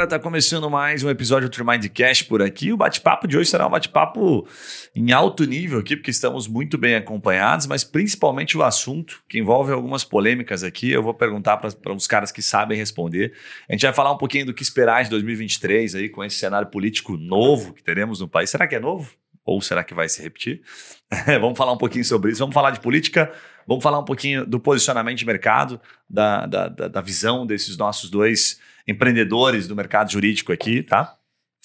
galera, tá começando mais um episódio do Mindcast por aqui. O bate-papo de hoje será um bate-papo em alto nível aqui, porque estamos muito bem acompanhados, mas principalmente o assunto que envolve algumas polêmicas aqui. Eu vou perguntar para uns caras que sabem responder. A gente vai falar um pouquinho do que esperar de 2023 aí com esse cenário político novo que teremos no país. Será que é novo? Ou será que vai se repetir? vamos falar um pouquinho sobre isso. Vamos falar de política, vamos falar um pouquinho do posicionamento de mercado, da, da, da, da visão desses nossos dois empreendedores do mercado jurídico aqui, tá?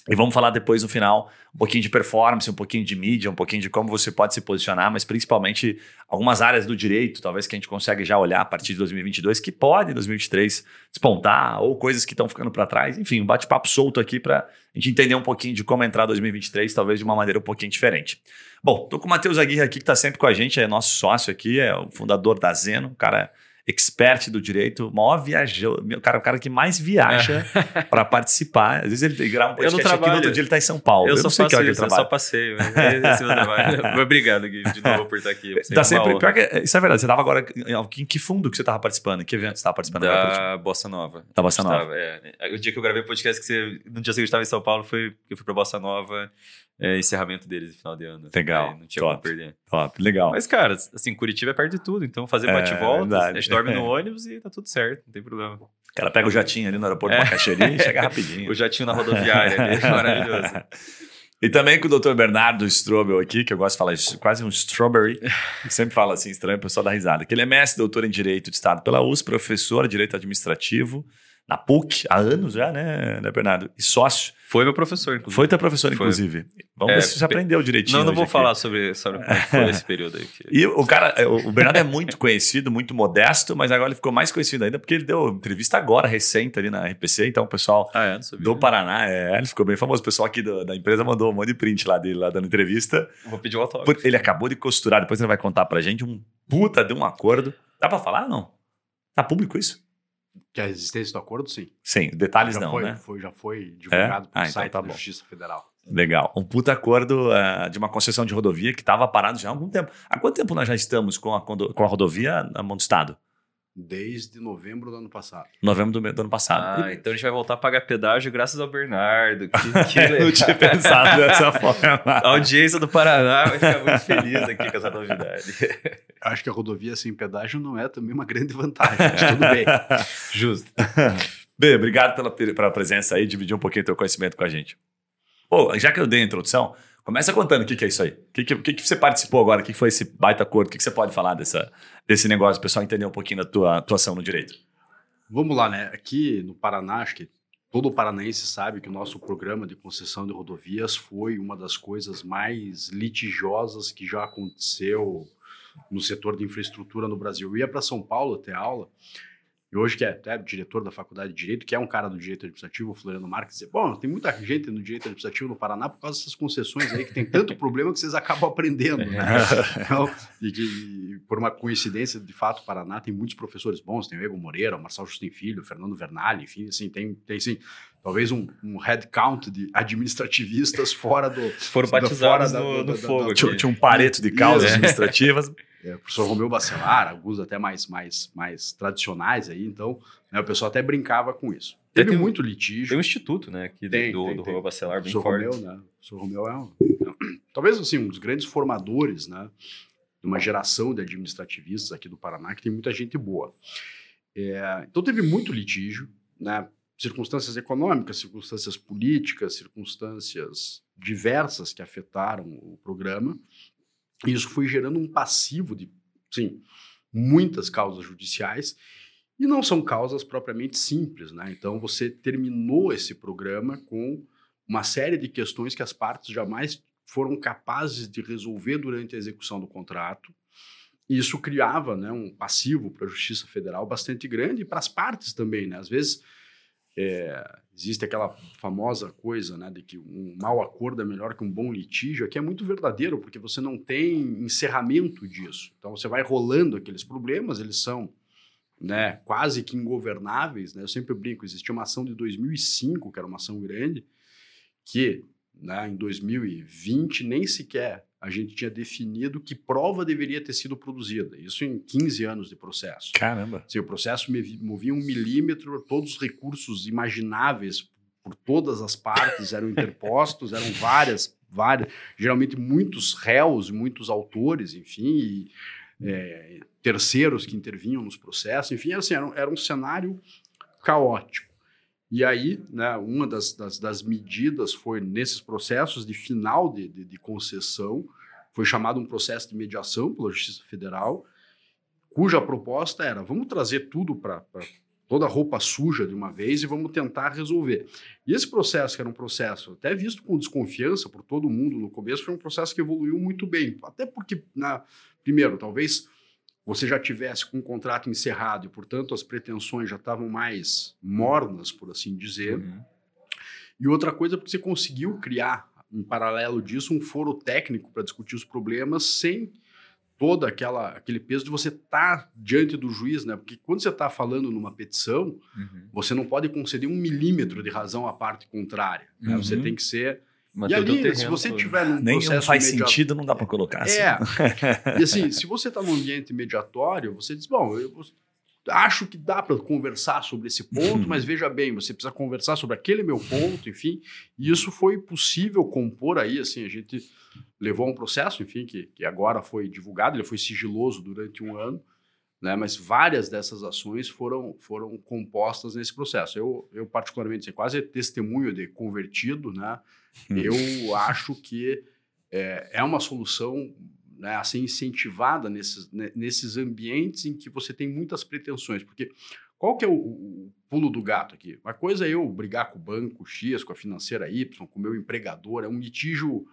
E vamos falar depois no final um pouquinho de performance, um pouquinho de mídia, um pouquinho de como você pode se posicionar, mas principalmente algumas áreas do direito, talvez que a gente consegue já olhar a partir de 2022, que pode em 2023 despontar, ou coisas que estão ficando para trás. Enfim, um bate-papo solto aqui para a gente entender um pouquinho de como entrar 2023, talvez de uma maneira um pouquinho diferente. Bom, tô com o Matheus Aguirre aqui, que está sempre com a gente, é nosso sócio aqui, é o fundador da Zeno, cara expert do direito, maior viajou, o cara, o cara que mais viaja é. para participar. Às vezes ele grava um podcast aqui, no outro dia ele está em São Paulo. Eu, eu só não sei que hora que ele trabalha. Eu só passeio. Mas Obrigado Gui, de novo por estar aqui. Tá sempre, pior que, isso é verdade, você estava agora, em que fundo que você estava participando? que evento você estava participando? Da Bossa Nova. Da Bossa Nova. Tava, é. O dia que eu gravei o podcast, que você, no dia seguinte estava em São Paulo, foi eu fui para Bossa Nova é, encerramento deles no final de ano. Legal. Aí, não tinha top, como perder. Top, legal. Mas, cara, assim, Curitiba é perto de tudo, então fazer bate-volta, é, a gente dorme no ônibus e tá tudo certo, não tem problema. O cara pega o jatinho ali no aeroporto é. Macaxerim e chega rapidinho. o jatinho na rodoviária ali, é maravilhoso. E também com o Dr. Bernardo Strobel aqui, que eu gosto de falar isso, quase um strawberry. Sempre fala assim, estranho, o pessoal dá risada. Que ele é mestre, doutor em Direito de Estado pela USP, professor de Direito Administrativo na PUC há anos já, né, né Bernardo? E sócio foi meu professor, inclusive. Foi teu professor, inclusive. Foi. Vamos é, ver se você aprendeu direitinho. Não, não vou aqui. falar sobre, sobre como foi esse período aí. E o cara, é, o Bernardo é muito conhecido, muito modesto, mas agora ele ficou mais conhecido ainda porque ele deu entrevista agora, recente, ali na RPC. Então, o pessoal ah, é, do Paraná, é, ele ficou bem famoso. O pessoal aqui do, da empresa mandou um monte de print lá dele, lá dando entrevista. Vou pedir o um autógrafo. Ele acabou de costurar, depois ele vai contar pra gente um puta de um acordo. Dá pra falar não? Tá público isso? Que a existência do acordo, sim. Sim, detalhes já não, foi, né? Foi, já foi divulgado é? pelo ah, então site então tá da. Justiça Federal. Legal. Um puta acordo uh, de uma concessão de rodovia que estava parado já há algum tempo. Há quanto tempo nós já estamos com a, com a rodovia na mão do Estado? Desde novembro do ano passado. Novembro do, do ano passado. Ah, então a gente vai voltar a pagar pedágio graças ao Bernardo. Que, que Não tinha pensado dessa forma. A audiência do Paraná vai ficar muito feliz aqui com essa novidade. Acho que a rodovia sem pedágio não é também uma grande vantagem, mas tudo bem. Justo. Bem, obrigado pela, pela presença aí, dividir um pouquinho o teu conhecimento com a gente. Pô, já que eu dei a introdução, Começa contando o que, que é isso aí. O que, que, que, você participou agora? O que, foi esse baita acordo? O que, que você pode falar dessa, desse negócio, o pessoal entender um pouquinho da tua atuação no direito? Vamos lá, né? Aqui no Paraná, acho que todo paranaense sabe que o nosso programa de concessão de rodovias foi uma das coisas mais litigiosas que já aconteceu no setor de infraestrutura no Brasil. Eu ia para São Paulo ter aula e hoje, que é até diretor da Faculdade de Direito, que é um cara do direito administrativo, o Floriano Marques, dizer, bom, tem muita gente no direito administrativo no Paraná por causa dessas concessões aí, que tem tanto problema que vocês acabam aprendendo. Né? Então, e que, por uma coincidência, de fato, o Paraná tem muitos professores bons, tem o Ego Moreira, o Marcelo Justin Filho, o Fernando Vernali, enfim, assim, tem, tem sim, talvez um, um headcount de administrativistas fora do... Foram batizados fora no, da, da, fogo. Da, tinha, tinha, um pareto de causas administrativas é, o professor Romeu Bacelar, alguns até mais, mais, mais tradicionais aí, então né, o pessoal até brincava com isso. Teve tem, muito litígio. Tem um instituto, né, que tem, do, tem, do Romeu Bacelar bem forte. Romeu, né, o professor Romeu é um, talvez assim, um dos grandes formadores, né, de uma geração de administrativistas aqui do Paraná, que tem muita gente boa. É, então teve muito litígio, né, circunstâncias econômicas, circunstâncias políticas, circunstâncias diversas que afetaram o programa, e isso foi gerando um passivo de, sim, muitas causas judiciais e não são causas propriamente simples, né? Então você terminou esse programa com uma série de questões que as partes jamais foram capazes de resolver durante a execução do contrato. E isso criava né, um passivo para a Justiça Federal bastante grande e para as partes também. Né? Às vezes é, existe aquela famosa coisa né, de que um mau acordo é melhor que um bom litígio, que é muito verdadeiro, porque você não tem encerramento disso. Então você vai rolando aqueles problemas, eles são né, quase que ingovernáveis. Né? Eu sempre brinco, existia uma ação de 2005, que era uma ação grande, que né, em 2020 nem sequer a gente tinha definido que prova deveria ter sido produzida. Isso em 15 anos de processo. Caramba! Assim, o processo movia um milímetro, todos os recursos imagináveis por todas as partes, eram interpostos, eram várias, várias, geralmente muitos réus, muitos autores, enfim, e, é, terceiros que intervinham nos processos, enfim, assim, era, era um cenário caótico. E aí, né, uma das, das, das, medidas foi nesses processos de final de, de, de, concessão, foi chamado um processo de mediação pela Justiça Federal, cuja proposta era: vamos trazer tudo para toda a roupa suja de uma vez e vamos tentar resolver. E esse processo, que era um processo até visto com desconfiança por todo mundo no começo, foi um processo que evoluiu muito bem. Até porque, né, primeiro, talvez você já tivesse com o contrato encerrado e, portanto, as pretensões já estavam mais mornas, por assim dizer. Uhum. E outra coisa, porque você conseguiu criar, em paralelo disso, um foro técnico para discutir os problemas sem toda aquela aquele peso de você estar tá diante do juiz, né? Porque quando você está falando numa petição, uhum. você não pode conceder um milímetro de razão à parte contrária. Né? Você uhum. tem que ser e ali, se você tiver num Nem processo faz sentido, não dá para colocar assim. É. e assim, se você está num ambiente mediatório, você diz, bom, eu acho que dá para conversar sobre esse ponto, uhum. mas veja bem, você precisa conversar sobre aquele meu ponto, enfim. E isso foi possível compor aí, assim, a gente levou um processo, enfim, que, que agora foi divulgado, ele foi sigiloso durante um ano, né, mas várias dessas ações foram, foram compostas nesse processo. Eu, eu particularmente, quase testemunho de convertido, né, hum. eu acho que é, é uma solução né, a ser incentivada nesses, nesses ambientes em que você tem muitas pretensões, porque qual que é o, o, pulo do gato aqui? Uma coisa é eu brigar com o banco X, com a financeira Y, com o meu empregador, é um litígio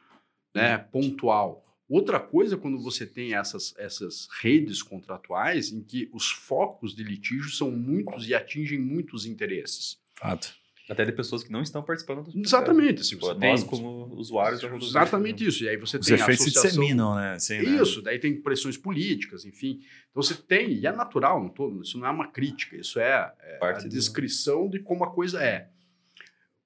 né, pontual. Outra coisa quando você tem essas, essas redes contratuais em que os focos de litígio são muitos e atingem muitos interesses. Fato. Até de pessoas que não estão participando do Exatamente. Assim, você nós, como usuários, Exatamente isso. E aí você Os tem efeitos associação... se disseminam, né? Assim, isso, né? daí tem pressões políticas, enfim. Então você tem, e é natural, não tô, isso não é uma crítica, isso é, é a descrição de como a coisa é.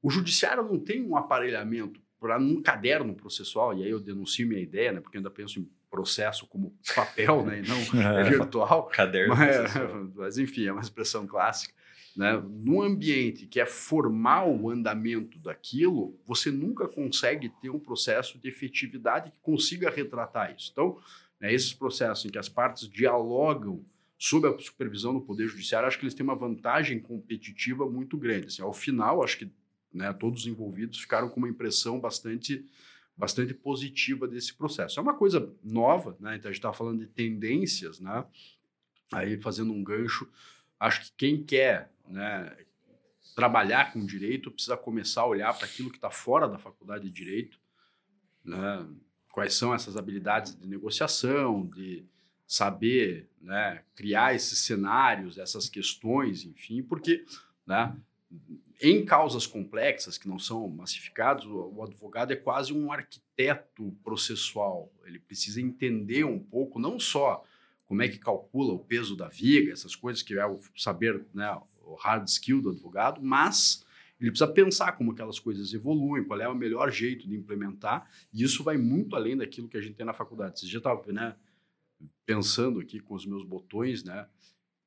O judiciário não tem um aparelhamento para num caderno processual, e aí eu denuncio minha ideia, né, porque eu ainda penso em processo como papel, né, e não é, virtual. Caderno. Mas, mas, enfim, é uma expressão clássica. Né? Num ambiente que é formal o andamento daquilo, você nunca consegue ter um processo de efetividade que consiga retratar isso. Então, né, esses processos em que as partes dialogam sob a supervisão do Poder Judiciário, acho que eles têm uma vantagem competitiva muito grande. Assim, ao final, acho que né, todos os envolvidos ficaram com uma impressão bastante, bastante positiva desse processo. É uma coisa nova, né, então a gente está falando de tendências, né, aí fazendo um gancho, acho que quem quer né, trabalhar com direito precisa começar a olhar para aquilo que está fora da faculdade de direito, né, quais são essas habilidades de negociação, de saber né, criar esses cenários, essas questões, enfim, porque né, em causas complexas que não são massificadas, o, advogado é quase um arquiteto processual. Ele precisa entender um pouco, não só como é que calcula o peso da viga, essas coisas que é o saber, né, o hard skill do advogado, mas ele precisa pensar como aquelas coisas evoluem, qual é o melhor jeito de implementar, e isso vai muito além daquilo que a gente tem na faculdade. Você já estava né, pensando aqui com os meus botões, né?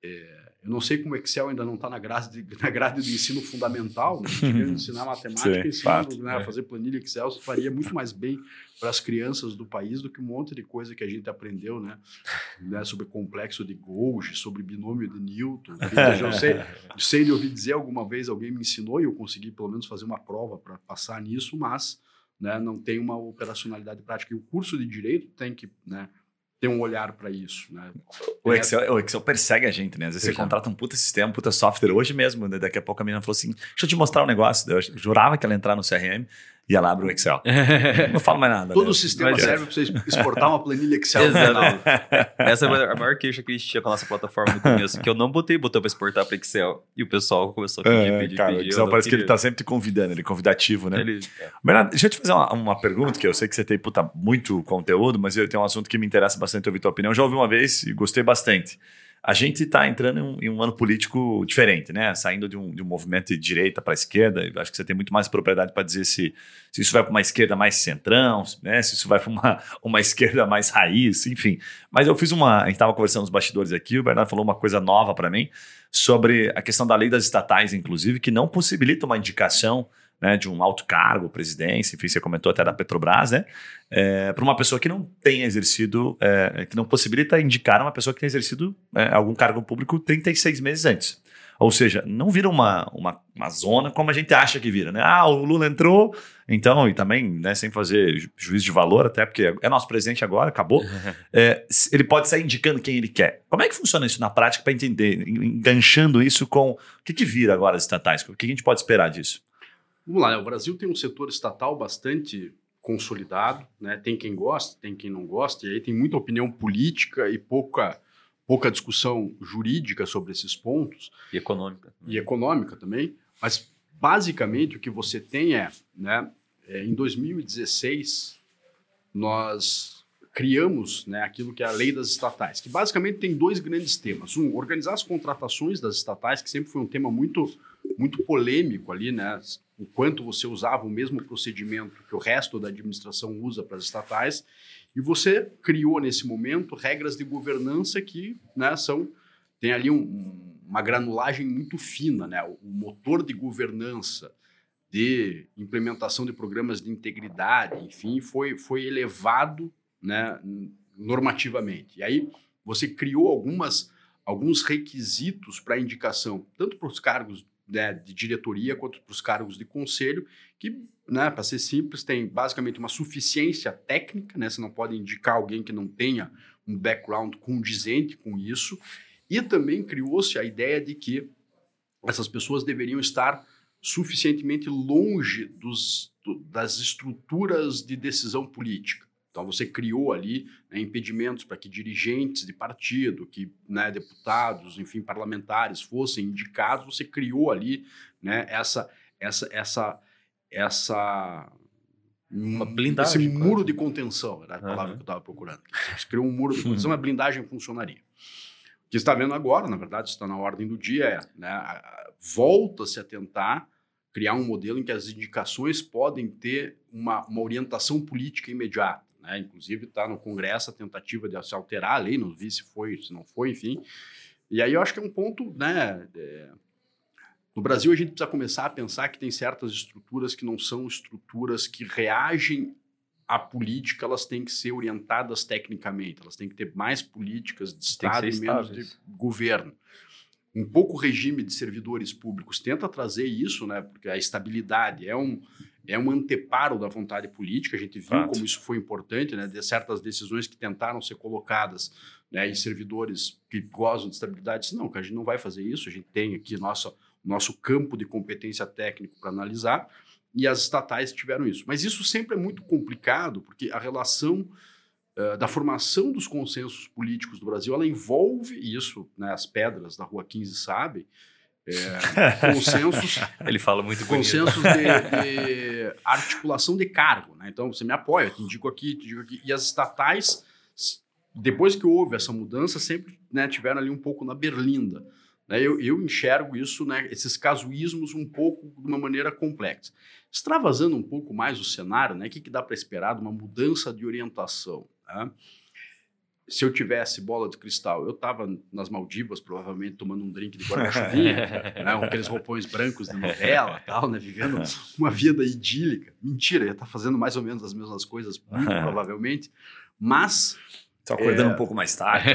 É, eu não sei como o Excel ainda não está na grade, na grade do ensino fundamental, né? ensinar matemática, Sim, ensinando né, é. fazer planilha Excel, faria muito mais bem para as crianças do país do que um monte de coisa que a gente aprendeu, né? né sobre complexo de Golgi, sobre binômio de Newton. Eu sei, sei de ouvir dizer alguma vez, alguém me ensinou e eu consegui pelo menos fazer uma prova para passar nisso, mas né, não tem uma operacionalidade prática. E o curso de Direito tem que... Né, ter um olhar para isso, né? O Excel, o Excel persegue a gente, né? Às vezes você contrata um puta sistema, um puta software. Hoje mesmo, né? daqui a pouco a menina falou assim, deixa eu te mostrar um negócio. Eu jurava que ela ia entrar no CRM e ela abre o Excel. não falo mais nada. Todo né? o sistema Mas, serve para você exportar uma planilha Excel. Exato. Essa é a maior queixa que a gente tinha com a nossa plataforma no começo, que eu não botei botão para exportar para Excel. E o pessoal começou a pedir, é, pedir, cara, pedir. O Excel parece que ele está sempre te convidando, ele é convidativo, né? Ele, é. Bernardo, deixa eu te fazer uma, uma, pergunta, que eu sei que você tem puta, muito conteúdo, mas eu tenho um assunto que me interessa bastante ouvir tua opinião. Eu já ouvi uma vez e gostei bastante a gente está entrando em um, em um, ano político diferente, né? Saindo de um, de um movimento de direita para esquerda. Acho que você tem muito mais propriedade para dizer se, se isso vai para uma esquerda mais centrão, né? se isso vai para uma, uma esquerda mais raiz, enfim. Mas eu fiz uma. A gente estava conversando nos bastidores aqui, o Bernardo falou uma coisa nova para mim sobre a questão da lei das estatais, inclusive, que não possibilita uma indicação né, de um alto cargo, presidência, enfim, você comentou até da Petrobras, né? É, para uma pessoa que não tem exercido, é, que não possibilita indicar uma pessoa que tem exercido é, algum cargo público 36 meses antes. Ou seja, não vira uma, uma, uma, zona como a gente acha que vira, né? Ah, o Lula entrou, então, e também, né, sem fazer ju juízo de valor, até porque é nosso presidente agora, acabou. é, ele pode sair indicando quem ele quer. Como é que funciona isso na prática para entender, enganchando isso com o que, que vira agora as estatais? O que a gente pode esperar disso? Vamos lá, né? o Brasil tem um setor estatal bastante consolidado, né? Tem quem gosta, tem quem não gosta, e aí tem muita opinião política e pouca pouca discussão jurídica sobre esses pontos. E econômica. E econômica também. Mas, basicamente, o que você tem é, né, é, em 2016, nós criamos né, aquilo que é a lei das estatais, que basicamente tem dois grandes temas. Um, organizar as contratações das estatais, que sempre foi um tema muito, muito polêmico ali, né? O quanto você usava o mesmo procedimento que o resto da administração usa para as estatais. E você criou nesse momento regras de governança que né, são tem ali um, uma granulagem muito fina, né? O motor de governança, de implementação de programas de integridade, enfim, foi, foi elevado né, normativamente. E aí você criou algumas, alguns requisitos para indicação, tanto para os cargos né, de diretoria quanto para os cargos de conselho, que, né, para ser simples, tem basicamente uma suficiência técnica, né, você não pode indicar alguém que não tenha um background condizente com isso, e também criou-se a ideia de que essas pessoas deveriam estar suficientemente longe dos, do, das estruturas de decisão política. Então você criou ali né, impedimentos para que dirigentes de partido, que né, deputados, enfim, parlamentares fossem indicados. Você criou ali né, essa essa essa essa uma blindagem, esse muro de contenção, era a palavra uhum. que eu estava procurando. Você criou um muro de contenção, uma blindagem funcionaria. O que está vendo agora, na verdade, está na ordem do dia, é né, volta-se a tentar criar um modelo em que as indicações podem ter uma, uma orientação política imediata. Né? Inclusive está no Congresso a tentativa de se alterar a lei, não vi se foi, se não foi, enfim. E aí eu acho que é um ponto, né? É... No Brasil a gente precisa começar a pensar que tem certas estruturas que não são estruturas que reagem à política, elas têm que ser orientadas tecnicamente, elas têm que ter mais políticas de Estado e menos de governo um pouco o regime de servidores públicos tenta trazer isso, né? Porque a estabilidade é um, é um anteparo da vontade política. A gente viu Fato. como isso foi importante, né? De certas decisões que tentaram ser colocadas, né? E servidores que gozam de estabilidade disse, não, que a gente não vai fazer isso. A gente tem aqui nosso nosso campo de competência técnico para analisar. E as estatais tiveram isso. Mas isso sempre é muito complicado, porque a relação eh, da formação dos consensos políticos do Brasil, ela envolve isso, né, as pedras da Rua 15 sabem, é, consensos. Ele fala muito Consensos de, de, articulação de cargo. Né? Então, você me apoia, eu te indico aqui, te indico aqui. E as estatais, depois que houve essa mudança, sempre né, tiveram ali um pouco na berlinda. Né? Eu, eu enxergo isso, né, esses casuísmos, um pouco de uma maneira complexa. Extravasando um pouco mais o cenário, né, o que, que dá para esperar de uma mudança de orientação? Né? Se eu tivesse bola de cristal, eu estava nas Maldivas, provavelmente tomando um drink de guarda-chuvinha, né? com aqueles roupões brancos de novela, tal, né? vivendo uma vida idílica. Mentira, ia estar tá fazendo mais ou menos as mesmas coisas, muito provavelmente, mas Estou acordando é, um pouco mais tarde.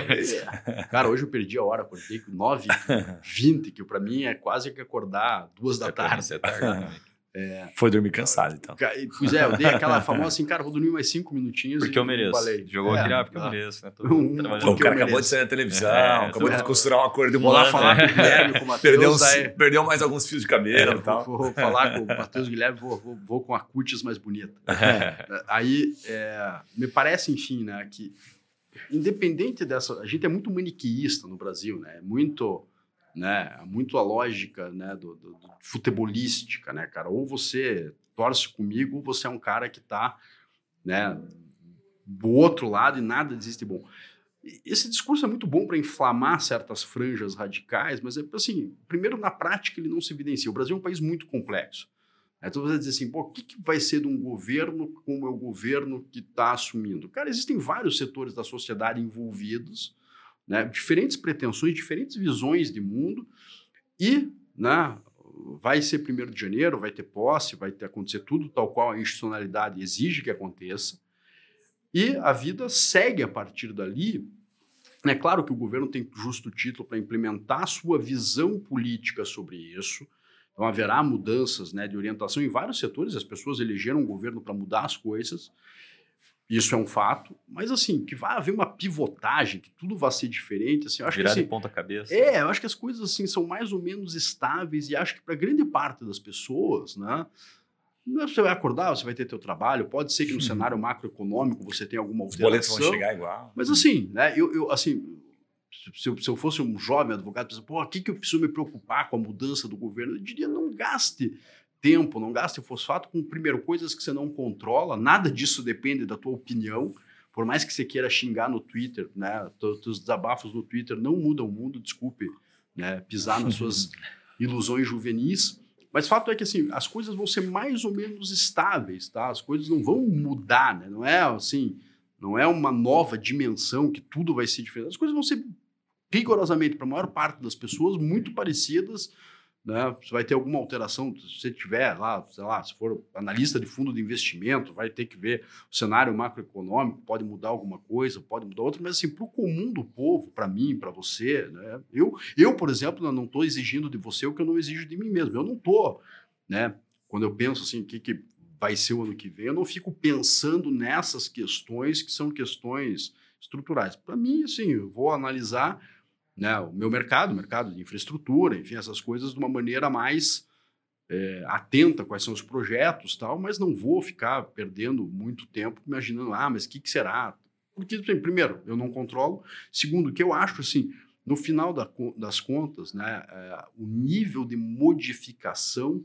É. Cara, hoje eu perdi a hora, acordei com 9h20, que para mim é quase que acordar duas da tarde. É tarde é, Foi dormir cansado, então. Pois é, eu dei aquela famosa assim, cara, vou dormir mais cinco minutinhos. Porque eu mereço. Falei. Jogou é, aqui, ah, porque eu mereço. Né? Um, o cara acabou de sair na televisão, é, acabou de costurar uma cor de um lá falar com o Guilherme, com o Matheus. Perdeu, aí, perdeu mais alguns fios de cabelo é, e tal. Vou, vou falar com o Matheus Guilherme, vou, vou, vou, com a cutis mais bonita. aí, é, me parece, enfim, né, que independente dessa... A gente é muito maniqueísta no Brasil, né? Muito né? Muito a lógica, né, do, do, do, futebolística, né, cara? Ou você torce comigo, ou você é um cara que está, né, do outro lado e nada existe bom. Esse discurso é muito bom para inflamar certas franjas radicais, mas é assim, primeiro na prática ele não se evidencia. O Brasil é um país muito complexo. Então você diz assim, o que, que vai ser de um governo como é o governo que está assumindo? Cara, existem vários setores da sociedade envolvidos, né? diferentes pretensões, diferentes visões de mundo e né, vai ser primeiro de janeiro, vai ter posse, vai ter acontecer tudo tal qual a institucionalidade exige que aconteça. E a vida segue a partir dali. É claro que o governo tem justo título para implementar a sua visão política sobre isso. Então haverá mudanças né, de orientação em vários setores. As pessoas elegeram um governo para mudar as coisas. Isso é um fato, mas assim, que vai haver uma pivotagem, que tudo vai ser diferente, assim, acho Virar que assim, de ponta cabeça. é, eu acho que as coisas assim são mais ou menos estáveis e acho que para grande parte das pessoas, né, não é, você vai acordar, você vai ter teu trabalho, pode ser que no cenário macroeconômico você tenha alguma Os boletos alteração, vão chegar igual. mas assim, né, eu, eu assim, se eu, se eu fosse um jovem advogado, pensando, pô, o que, que eu preciso me preocupar com a mudança do governo? Eu diria, não gaste tempo, não gaste fosfato com, primeiro, coisas que você não controla, nada disso depende da tua opinião, por mais que você queira xingar no Twitter, né, teus desabafos no Twitter não mudam o mundo, desculpe, né, pisar nas suas ilusões juvenis, mas fato é que assim, as coisas vão ser mais ou menos estáveis, tá? As coisas não vão mudar, né? Não é assim, não é uma nova dimensão que tudo vai ser diferente. As coisas vão ser rigorosamente, para a maior parte das pessoas, muito parecidas. Né? Você vai ter alguma alteração, se você tiver lá, sei lá, se for analista de fundo de investimento, vai ter que ver o cenário macroeconômico, pode mudar alguma coisa, pode mudar outra, mas assim, para o comum do povo, para mim, para você, né? eu, eu, por exemplo, não estou exigindo de você o que eu não exijo de mim mesmo. Eu não estou, né? Quando eu penso assim, o que, que vai ser o ano que vem, eu não fico pensando nessas questões que são questões estruturais. Para mim, assim, eu vou analisar né, o meu mercado, o mercado de infraestrutura, enfim, essas coisas de uma maneira mais é, atenta quais são os projetos tal, mas não vou ficar perdendo muito tempo imaginando, ah, mas o que, que será? Porque, assim, primeiro, eu não controlo. Segundo, que eu acho, assim, no final da, das contas, né, é, o nível de modificação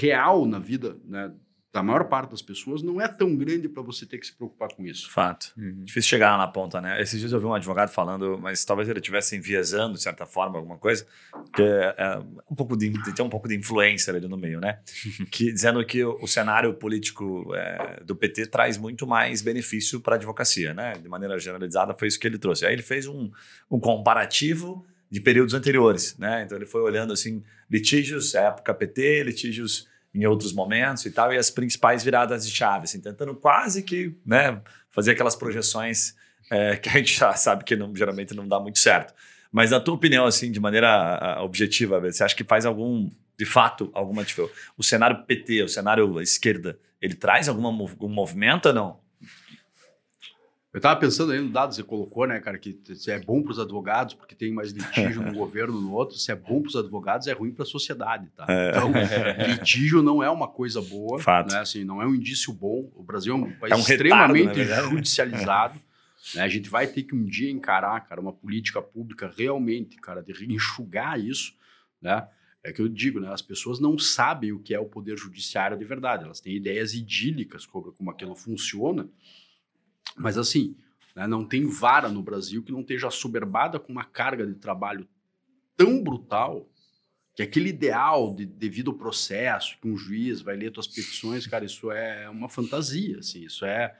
real na vida né, da maior parte das pessoas não é tão grande para você ter que se preocupar com isso. Fato. Uhum. Difícil chegar lá na ponta, né? Esses dias eu vi um advogado falando, mas talvez ele estivesse enviesando, de certa forma, alguma coisa, que é, é um pouco de, tem um pouco de influência ali no meio, né? que, dizendo que o, o cenário político é, do PT traz muito mais benefício para a advocacia, né? De maneira generalizada, foi isso que ele trouxe. Aí ele fez um, um comparativo de períodos anteriores, né? Então ele foi olhando assim litígios época PT, litígios em outros momentos e tal, e as principais viradas de chave, assim, tentando quase que né, fazer aquelas projeções é, que a gente já sabe que não, geralmente não dá muito certo. Mas na tua opinião, assim, de maneira objetiva, você acha que faz algum, de fato, alguma diferença? O cenário PT, o cenário esquerda, ele traz alguma, algum movimento ou não? Eu estava pensando aí no dado que você colocou, né, cara, que se é bom para os advogados, porque tem mais litígio num governo no outro, se é bom para os advogados, é ruim para a sociedade, tá? É. Então, litígio não é uma coisa boa, Fato. né, assim, não é um indício bom. O Brasil é um país É um retardo, extremamente verdade. judicializado. né? A gente vai ter que um dia encarar, cara, uma política pública realmente, cara, de enxugar isso, né? É que eu digo, né? As pessoas não sabem o que é o poder judiciário de verdade. Elas têm ideias idílicas sobre como aquilo funciona, mas assim, né, não tem vara no Brasil que não esteja assoberbada com uma carga de trabalho tão brutal que aquele ideal de devido ao processo, que um juiz vai ler tuas petições, cara, isso é uma fantasia, assim, isso é,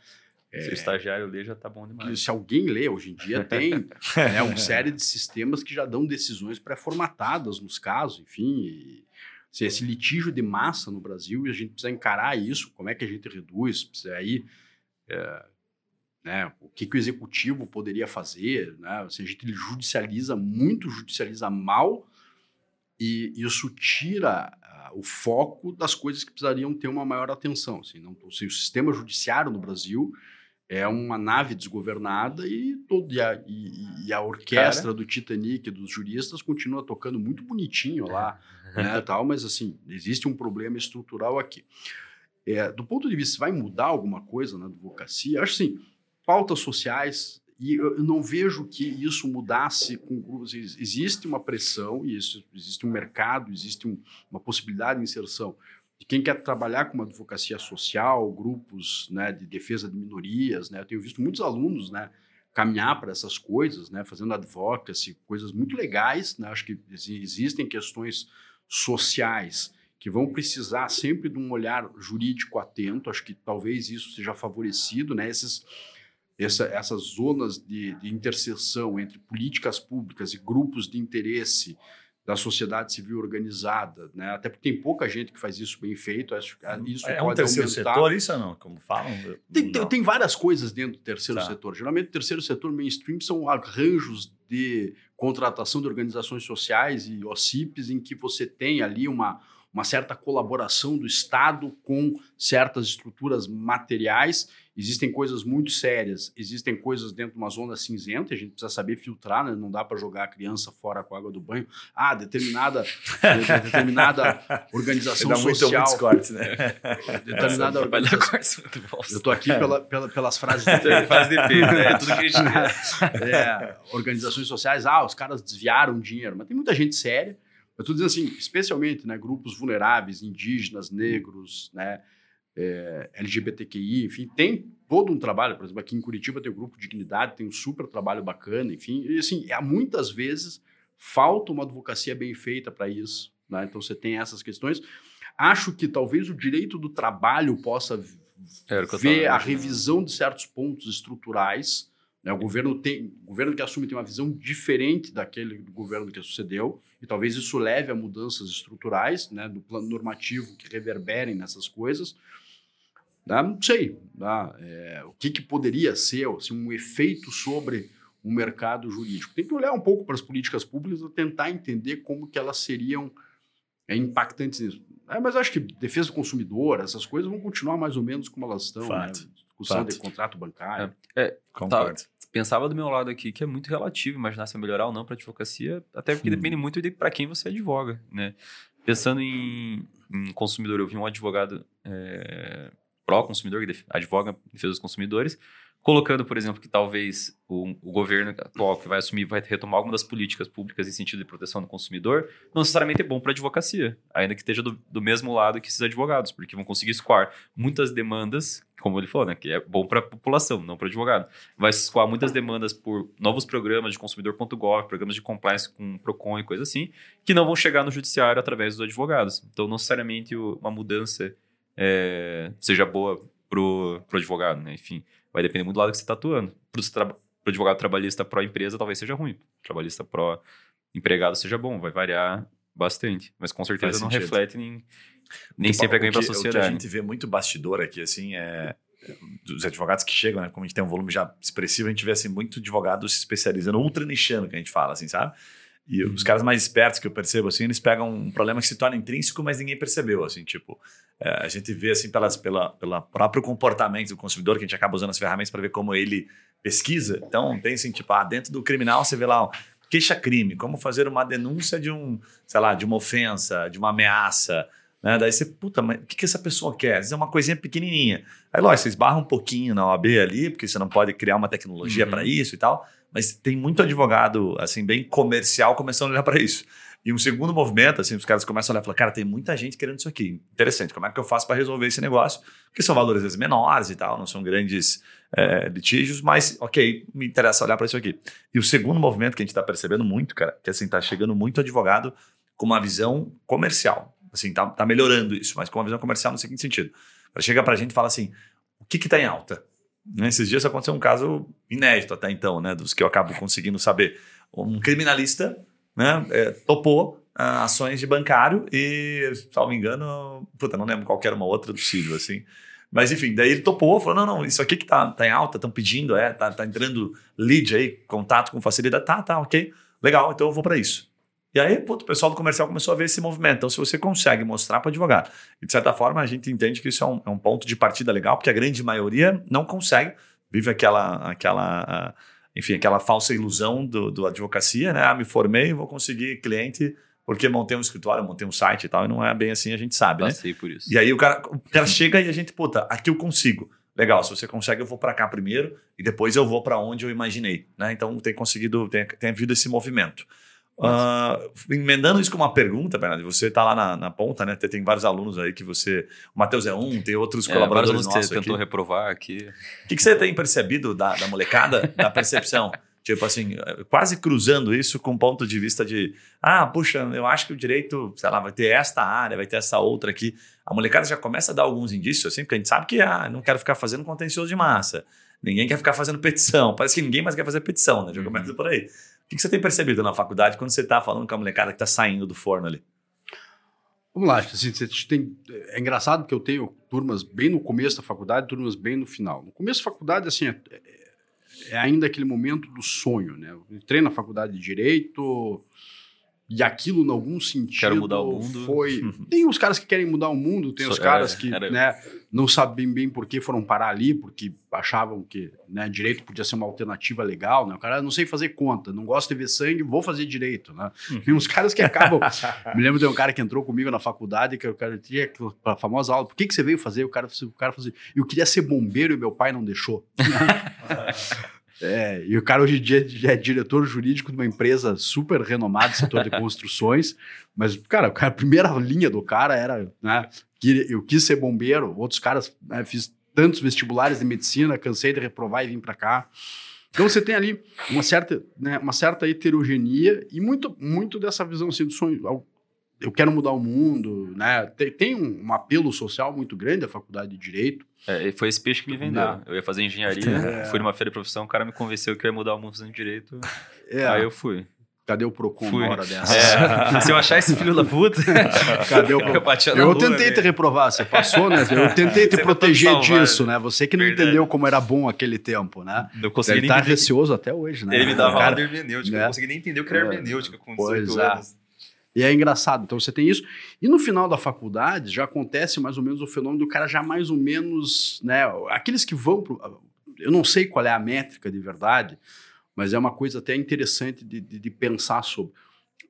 Se o estagiário ler, já tá bom demais. se alguém lê, hoje em dia tem né, uma série de sistemas que já dão decisões pré-formatadas nos casos, enfim, e, se esse litígio de massa no Brasil e a gente precisa encarar isso, como é que a gente reduz, precisa aí é, né, o que, que o executivo poderia fazer, né, se a gente judicializa muito, judicializa mal e isso tira ah, o foco das coisas que precisariam ter uma maior atenção. Assim, não, o sistema judiciário no Brasil é uma nave desgovernada e, todo, e, a, e- e a orquestra do Titanic dos juristas continua tocando muito bonitinho lá, né, tal, mas assim, existe um problema estrutural aqui. É, do ponto de vista se vai mudar alguma coisa na advocacia, acho assim, pautas sociais, e eu não vejo que isso mudasse Existe uma pressão, e isso, existe um mercado, existe um- uma possibilidade de inserção de quem quer trabalhar com uma advocacia social, grupos né, de defesa de minorias. Né? Eu tenho visto muitos alunos né, caminhar para essas coisas, né, fazendo advocacy, coisas muito legais. Né? Acho que exi- existem questões sociais que vão precisar sempre de um olhar jurídico atento. Acho que talvez isso seja favorecido, né? Esses, essa, essas zonas de, de interseção entre políticas públicas e grupos de interesse da sociedade civil organizada, né? Até porque tem pouca gente que faz isso bem feito. Acho que isso é um terceiro aumentar. setor, isso ou não? Como falam? Tem, tem várias coisas dentro do terceiro Tá. setor. Geralmente, o terceiro setor mainstream são arranjos de contratação de organizações sociais e OCIPs, em que você tem ali uma, uma certa colaboração do Estado com certas estruturas materiais. Existem coisas muito sérias, existem coisas dentro de uma zona cinzenta, a gente precisa saber filtrar, né? não dá para jogar a criança fora com a água do banho. Ah, determinada, de- determinada organização muito, social. muitos cortes, né? Determinada organização. cortes muito bons. Eu tô aqui pela- pela- pelas frases Faz defeito, né? É tudo que a gente é, organizações sociais, ah, os caras desviaram dinheiro, mas tem muita gente séria. Eu estou dizendo assim, especialmente né, grupos vulneráveis, indígenas, negros, né, é, LGBTQI, enfim, tem todo um trabalho. Por exemplo, aqui em Curitiba tem o Grupo Dignidade, tem um super trabalho bacana, enfim. E assim, há muitas vezes falta uma advocacia bem feita para isso. Né? Então você tem essas questões. Acho que talvez o direito do trabalho possa eu ver a revisão de certos pontos estruturais. Né? O, governo tem, o governo que assume tem uma visão diferente daquele do governo que sucedeu, e talvez isso leve a mudanças estruturais né, do plano normativo que reverberem nessas coisas. Né? Não sei né? É, o que, que poderia ser assim, um efeito sobre o mercado jurídico. Tem que olhar um pouco para as políticas públicas e tentar entender como que elas seriam é, impactantes nisso. É, mas acho que defesa do consumidor, essas coisas vão continuar mais ou menos como elas estão. Né? Fato. Discussão Fato. de contrato bancário. Concordo. Pensava do meu lado aqui que é muito relativo imaginar se vai melhorar ou não para advocacia, até porque Hum. depende muito de para quem você advoga, né? Pensando em, em consumidor, eu vi um advogado é, pró-consumidor que advoga em defesa dos consumidores, colocando, por exemplo, que talvez o, o governo atual que vai assumir vai retomar alguma das políticas públicas em sentido de proteção do consumidor, não necessariamente é bom para a advocacia, ainda que esteja do, do mesmo lado que esses advogados, porque vão conseguir escoar muitas demandas, como ele falou, né, que é bom para a população, não para o advogado. Vai escoar muitas demandas por novos programas de consumidor.gov, programas de compliance com Procon e coisa assim, que não vão chegar no judiciário através dos advogados. Então, não necessariamente uma mudança é, seja boa pro, pro advogado, né? Enfim, vai depender muito do lado que você está atuando. Pro, tra- pro advogado trabalhista pró-empresa, talvez seja ruim. Trabalhista pró-empregado seja bom, vai variar bastante. Mas com certeza Faz não sentido. reflete nem, nem sempre é ganho para a O que a sociedade. gente vê muito bastidor aqui, assim, é dos advogados que chegam, né? Como a gente tem um volume já expressivo, a gente vê assim, muito advogado se especializando, ultra nichando, que a gente fala, assim, sabe? E Uhum. os caras mais espertos que eu percebo, assim, eles pegam um problema que se torna intrínseco, mas ninguém percebeu, assim, tipo, é, a gente vê, assim, pelas, pela, pela próprio comportamento do consumidor, que a gente acaba usando as ferramentas para ver como ele pesquisa. Então, tem assim, tipo, ah, dentro do criminal você vê lá, ó, queixa-crime, como fazer uma denúncia de um, sei lá, de uma ofensa, de uma ameaça, né? Daí você, puta, mas o que, que essa pessoa quer? Às vezes é uma coisinha pequenininha. Aí, lógico, você esbarra um pouquinho na OAB ali, porque você não pode criar uma tecnologia Uhum. para isso e tal, mas tem muito advogado, assim, bem comercial começando a olhar para isso. E um segundo movimento, assim, os caras começam a olhar e falar, cara, tem muita gente querendo isso aqui. Interessante, como é que eu faço para resolver esse negócio? Porque são valores às vezes menores e tal, não são grandes é, litígios, mas, ok, me interessa olhar para isso aqui. E o segundo movimento que a gente está percebendo muito, cara, que assim, tá chegando muito advogado com uma visão comercial. Assim, tá, tá melhorando isso, mas com uma visão comercial no seguinte sentido. Chega pra gente e fala assim: o que que tá em alta? Né, Esses dias aconteceu um caso inédito até então, né? Dos que eu acabo conseguindo saber. Um criminalista né, é, topou ah, ações de bancário e, salvo engano, puta, não lembro qual era uma outra do Círio, assim. Mas enfim, daí ele topou, falou: não, não, isso aqui que tá, tá em alta, estão pedindo, é, tá, tá entrando lead aí, contato com facilidade. Tá, tá, ok. Legal, então eu vou para isso. E aí, puto, o pessoal do comercial começou a ver esse movimento. Então, se você consegue mostrar para advogado, e de certa forma a gente entende que isso é um, é um ponto de partida legal, porque a grande maioria não consegue, vive aquela, aquela ah, enfim, aquela falsa ilusão do, do advocacia, né? Ah, me formei, vou conseguir cliente porque montei um escritório, montei um site e tal, e não é bem assim, a gente sabe, né? Passei por isso. E aí o cara, o cara chega e a gente, puta, aqui eu consigo. Legal, se você consegue, eu vou para cá primeiro e depois eu vou para onde eu imaginei, né? Então tem conseguido, tem, tem havido esse movimento. Ah, emendando isso com uma pergunta, Bernardo, você está lá na, na ponta, né? Tem, vários alunos aí que você. O Matheus é um, tem outros É, colaboradores vários nossos você aqui. tentou reprovar aqui. O que, que você tem percebido da, da molecada, da percepção? Tipo assim, quase cruzando isso com um ponto de vista de, ah, puxa, eu acho que o direito, sei lá, vai ter esta área, vai ter essa outra aqui. A molecada já começa a dar alguns indícios, assim, porque a gente sabe que, ah, não quero ficar fazendo contencioso de massa. Ninguém quer ficar fazendo petição. Parece que ninguém mais quer fazer petição, né? Já Uhum. começa por aí. O que você tem percebido na faculdade quando você tá falando com a molecada que tá saindo do forno ali? Vamos lá, assim, tem, é engraçado que eu tenho turmas bem no começo da faculdade, turmas bem no final. No começo da faculdade, assim, é, é ainda aquele momento do sonho, né? Eu entrei na faculdade de Direito e aquilo, em algum sentido, Quero mudar o mundo. foi... Tem os caras que querem mudar o mundo, tem Só- os caras é, que era- né, não sabem bem por que foram parar ali, porque achavam que né, Direito podia ser uma alternativa legal, né? O cara, "Ah, não sei fazer conta, não gosto de ver sangue, vou fazer Direito, né? Tem uns caras que acabam... Me lembro de um cara que entrou comigo na faculdade, que o cara tinha a famosa aula. Por que, que você veio fazer? O cara, o cara falou assim, eu queria ser bombeiro e meu pai não deixou. É, e o cara hoje em dia é diretor jurídico de uma empresa super renomada no setor de construções. Mas, cara, a primeira linha do cara era, né? que Eu quis ser bombeiro, outros caras, né, fiz tantos vestibulares de medicina, cansei de reprovar e vim para cá. Então você tem ali uma certa, né, uma certa heterogeneia e muito, muito dessa visão assim, do sonho. Eu quero mudar o mundo, né? Tem, tem um, um apelo social muito grande a faculdade de direito. É, e foi esse peixe que me vendeu. Eu ia fazer engenharia, É. fui numa feira de profissão, o cara me convenceu que eu ia mudar o mundo fazendo direito. É, Aí eu fui. Cadê o Procon Fui. hora dessa? É, se eu achar esse filho da puta, Cadê o eu Procon? Eu rua, tentei né? te reprovar, você passou, né? Eu tentei te Você proteger salvar, disso, né? Você que não Verdade. entendeu como era bom aquele tempo, né? Não consegui Ele tá receoso até hoje, né? Ele me dava Cara, aula de hermenêutica, eu né? não consegui nem entender o que era hermenêutica com Pois 18 é. anos. E é engraçado. Então você tem isso. E no final da faculdade já acontece mais ou menos o fenômeno do cara já mais ou menos, né? Aqueles que vão pro. Eu não sei qual é a métrica de verdade, mas é uma coisa até interessante de, de- de pensar sobre.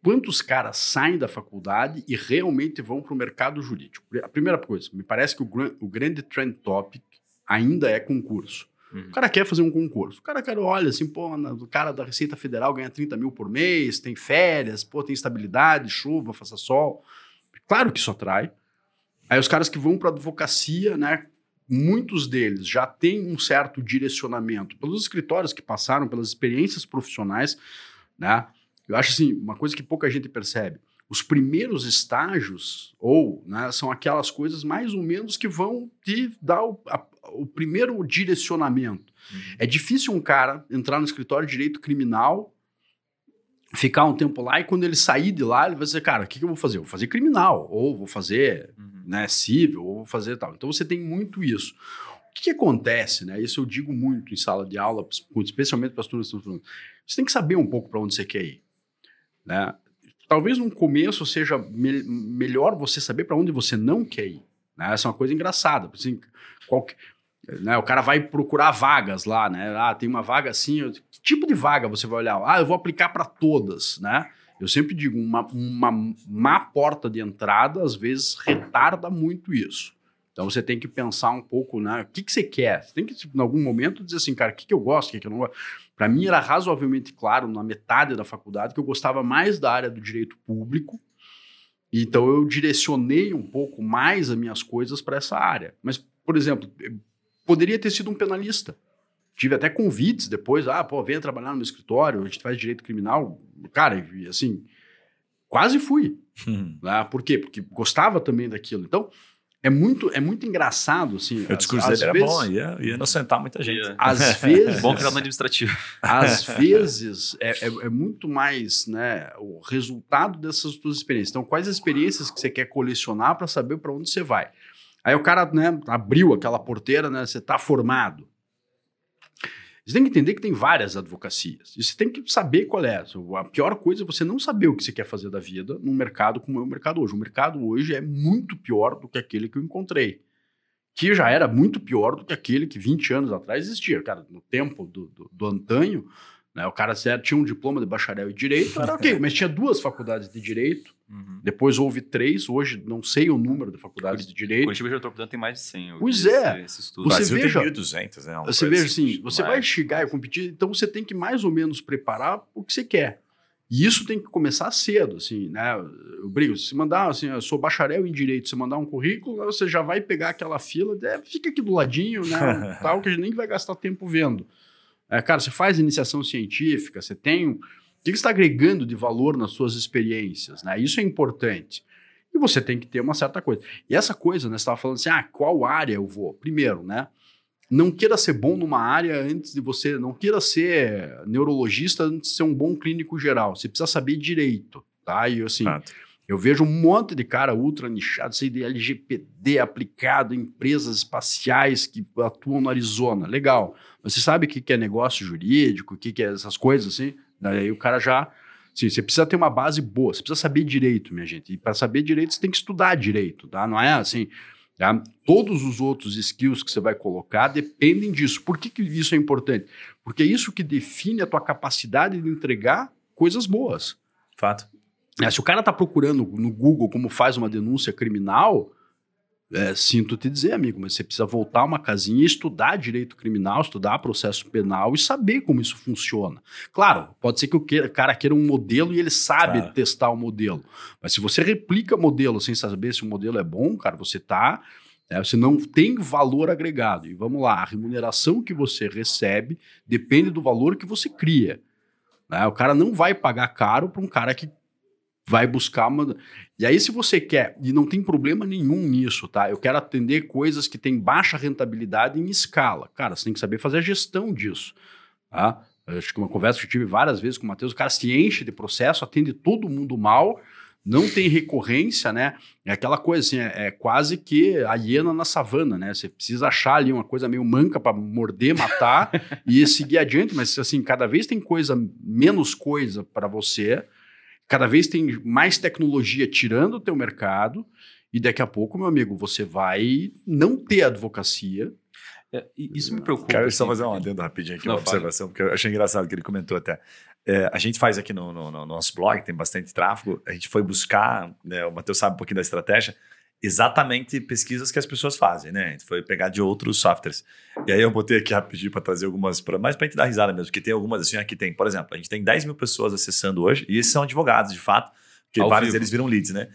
Quantos caras saem da faculdade e realmente vão para o mercado jurídico? A primeira coisa, me parece que o, gran- o grande trend topic ainda é concurso. Uhum. O cara quer fazer um concurso. O cara quer, olha assim, pô, o cara da Receita Federal ganha 30 mil por mês, tem férias, pô, tem estabilidade, chuva, faça sol. Claro que isso atrai. Aí os caras que vão para advocacia, né? Muitos deles já têm um certo direcionamento pelos escritórios que passaram, pelas experiências profissionais, né? Eu acho assim, uma coisa que pouca gente percebe. Os primeiros estágios, ou, né, são aquelas coisas mais ou menos que vão te dar o, a- o primeiro direcionamento. É difícil um cara entrar no escritório de direito criminal, ficar um tempo lá e quando ele sair de lá, ele vai dizer, cara, o que, que eu vou fazer? Eu vou fazer criminal, ou vou fazer Uhum. né, civil, ou vou fazer tal. Então você tem muito isso. O que, que acontece, né? Isso eu digo muito em sala de aula, especialmente para as turmas que estão falando. Você tem que saber um pouco para onde você quer ir. Né? Talvez no começo seja me- melhor você saber para onde você não quer ir. Né? Essa é uma coisa engraçada. Assim, né, o cara vai procurar vagas lá, né? Ah, tem uma vaga assim. Que tipo de vaga você vai olhar? Ah, eu vou aplicar para todas, né? Eu sempre digo, uma, uma má porta de entrada, às vezes, retarda muito isso. Então você tem que pensar um pouco, né? O que, que você quer? Você tem que, tipo, em algum momento, dizer assim, cara, o que, que eu gosto, o que, que eu não gosto. Para mim era razoavelmente claro, na metade da faculdade, que eu gostava mais da área do direito público. Então eu direcionei um pouco mais as minhas coisas para essa área. Mas, por exemplo, poderia ter sido um penalista. Tive até convites depois, ah, pô, venha trabalhar no meu escritório, a gente faz direito criminal. Cara, assim, quase fui. Hum. Né? Por quê? Porque gostava também daquilo. Então, é muito, é muito engraçado, assim. O discurso às, dele era vezes, bom, ia, ia inocentar muita gente. Ia. Às vezes, Bom criado no administrativo. às vezes é, é, é muito mais né, o resultado dessas tuas experiências. Então, quais as experiências que você quer colecionar para saber para onde você vai? Aí o cara né, abriu aquela porteira, né, você está formado. Você tem que entender que tem várias advocacias. E você tem que saber qual é. A pior coisa é você não saber o que você quer fazer da vida num mercado como é o mercado hoje. O mercado hoje é muito pior do que aquele que eu encontrei. Que já era muito pior do que aquele que 20 anos atrás existia. Cara, no tempo do, do, do antanho, né, o cara tinha um diploma de bacharel em direito, era ok, mas tinha duas faculdades de direito. Uhum. Depois houve três, hoje não sei o número de faculdades de direito. Curitiba Metropolitana tem mais de 100. eu Pois é. Esse. Você Brasil veja- tem 1.200, né? Uma Você veja assim, você vai mais. chegar e competir, então você tem que mais ou menos preparar o que você quer. E isso tem que começar cedo, assim, né? Eu brigo, se mandar, assim, eu sou bacharel em direito, se mandar um currículo, você já vai pegar aquela fila, é, fica aqui do ladinho, né? tal, que a gente nem vai gastar tempo vendo. É, cara, você faz iniciação científica, você tem. O que que está agregando de valor nas suas experiências, né? Isso é importante. E você tem que ter uma certa coisa. E essa coisa, né? Você estava falando assim, ah, qual área eu vou? Primeiro, né? não queira ser bom numa área antes de você, não queira ser neurologista antes de ser um bom clínico geral. Você precisa saber direito, tá? E assim. Eu vejo um monte de cara ultra nichado, sei de LGPD aplicado em empresas espaciais que atuam no Arizona. Legal. Mas você sabe o que é negócio jurídico, o que que é essas coisas assim? Daí o cara já Sim, você precisa ter uma base boa, você precisa saber direito, minha gente. E para saber direito, você tem que estudar direito, tá? Não é assim. Tá? Todos os outros skills que você vai colocar dependem disso. Por que, que isso é importante? Porque é isso que define a tua capacidade de entregar coisas boas. Fato. É, se o cara está procurando no Google como faz uma denúncia criminal, é, sinto te dizer, amigo, mas você precisa voltar uma casinha e estudar direito criminal, estudar processo penal e saber como isso funciona. Claro, pode ser que o que- cara queira um modelo e ele sabe Claro. testar o modelo. Mas se você replica modelo sem saber se o modelo é bom, cara, você tá. é, você não tem valor agregado. E vamos lá, a remuneração que você recebe depende do valor que você cria. né? O cara não vai pagar caro para um cara que vai buscar uma. E aí, se você quer, e não tem problema nenhum nisso, tá? Eu quero atender coisas que têm baixa rentabilidade em escala. Cara, você tem que saber fazer a gestão disso. Tá? Acho que uma conversa que eu tive várias vezes com o Matheus, o cara se enche de processo, atende todo mundo mal, não tem recorrência, né? É aquela coisa assim, é, é quase que a hiena na savana, né? Você precisa achar ali uma coisa meio manca para morder, matar e seguir adiante, mas assim, cada vez tem coisa, menos coisa para você, cada vez tem mais tecnologia tirando o teu mercado, e daqui a pouco, meu amigo, você vai não ter advocacia. É, isso me preocupa. Quero só assim, fazer um adendo rapidinho aqui, Não, uma fala. observação, porque eu achei engraçado que ele comentou até. É, a gente faz aqui no, no- no nosso blog, tem bastante tráfego, a gente foi buscar, né, o Matheus sabe um pouquinho da estratégia, exatamente pesquisas que as pessoas fazem, né? A gente foi pegar de outros softwares. E aí eu botei aqui rapidinho para trazer algumas, pra, mais para a gente dar risada mesmo, porque tem algumas assim, aqui tem, por exemplo, a gente tem 10 mil pessoas acessando hoje, e esses são advogados, de fato, porque Ao vários vivo. deles viram leads, né?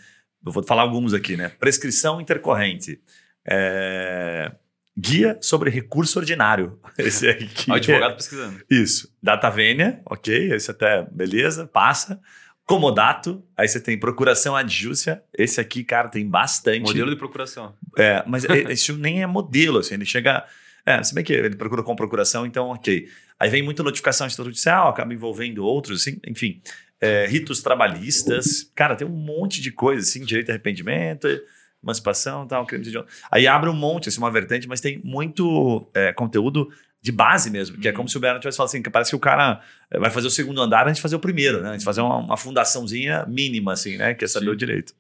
Eu vou falar alguns aqui, né? Prescrição intercorrente. É, Guia sobre recurso ordinário. Esse aqui. O advogado pesquisando. Isso. Data vênia, ok, esse até beleza, passa. Comodato, aí você tem procuração adjúcia. Esse aqui, cara, tem bastante. Modelo de procuração. É, mas esse nem é modelo, assim, ele chega. É, se bem que ele procura com procuração, então ok. Aí vem muita notificação judicial, acaba envolvendo outros, assim, enfim. É, ritos trabalhistas, cara, tem um monte de coisa, assim, direito a arrependimento, emancipação, tal, crime de Aí abre um monte, assim, uma vertente, mas tem muito é, conteúdo de base mesmo, que é Uhum. como se o Bernardo tivesse falado assim, que parece que o cara é, vai fazer o segundo andar antes de fazer o primeiro, né? Antes de fazer uma, uma fundaçãozinha mínima, assim, né? Que é saber Sim. o direito.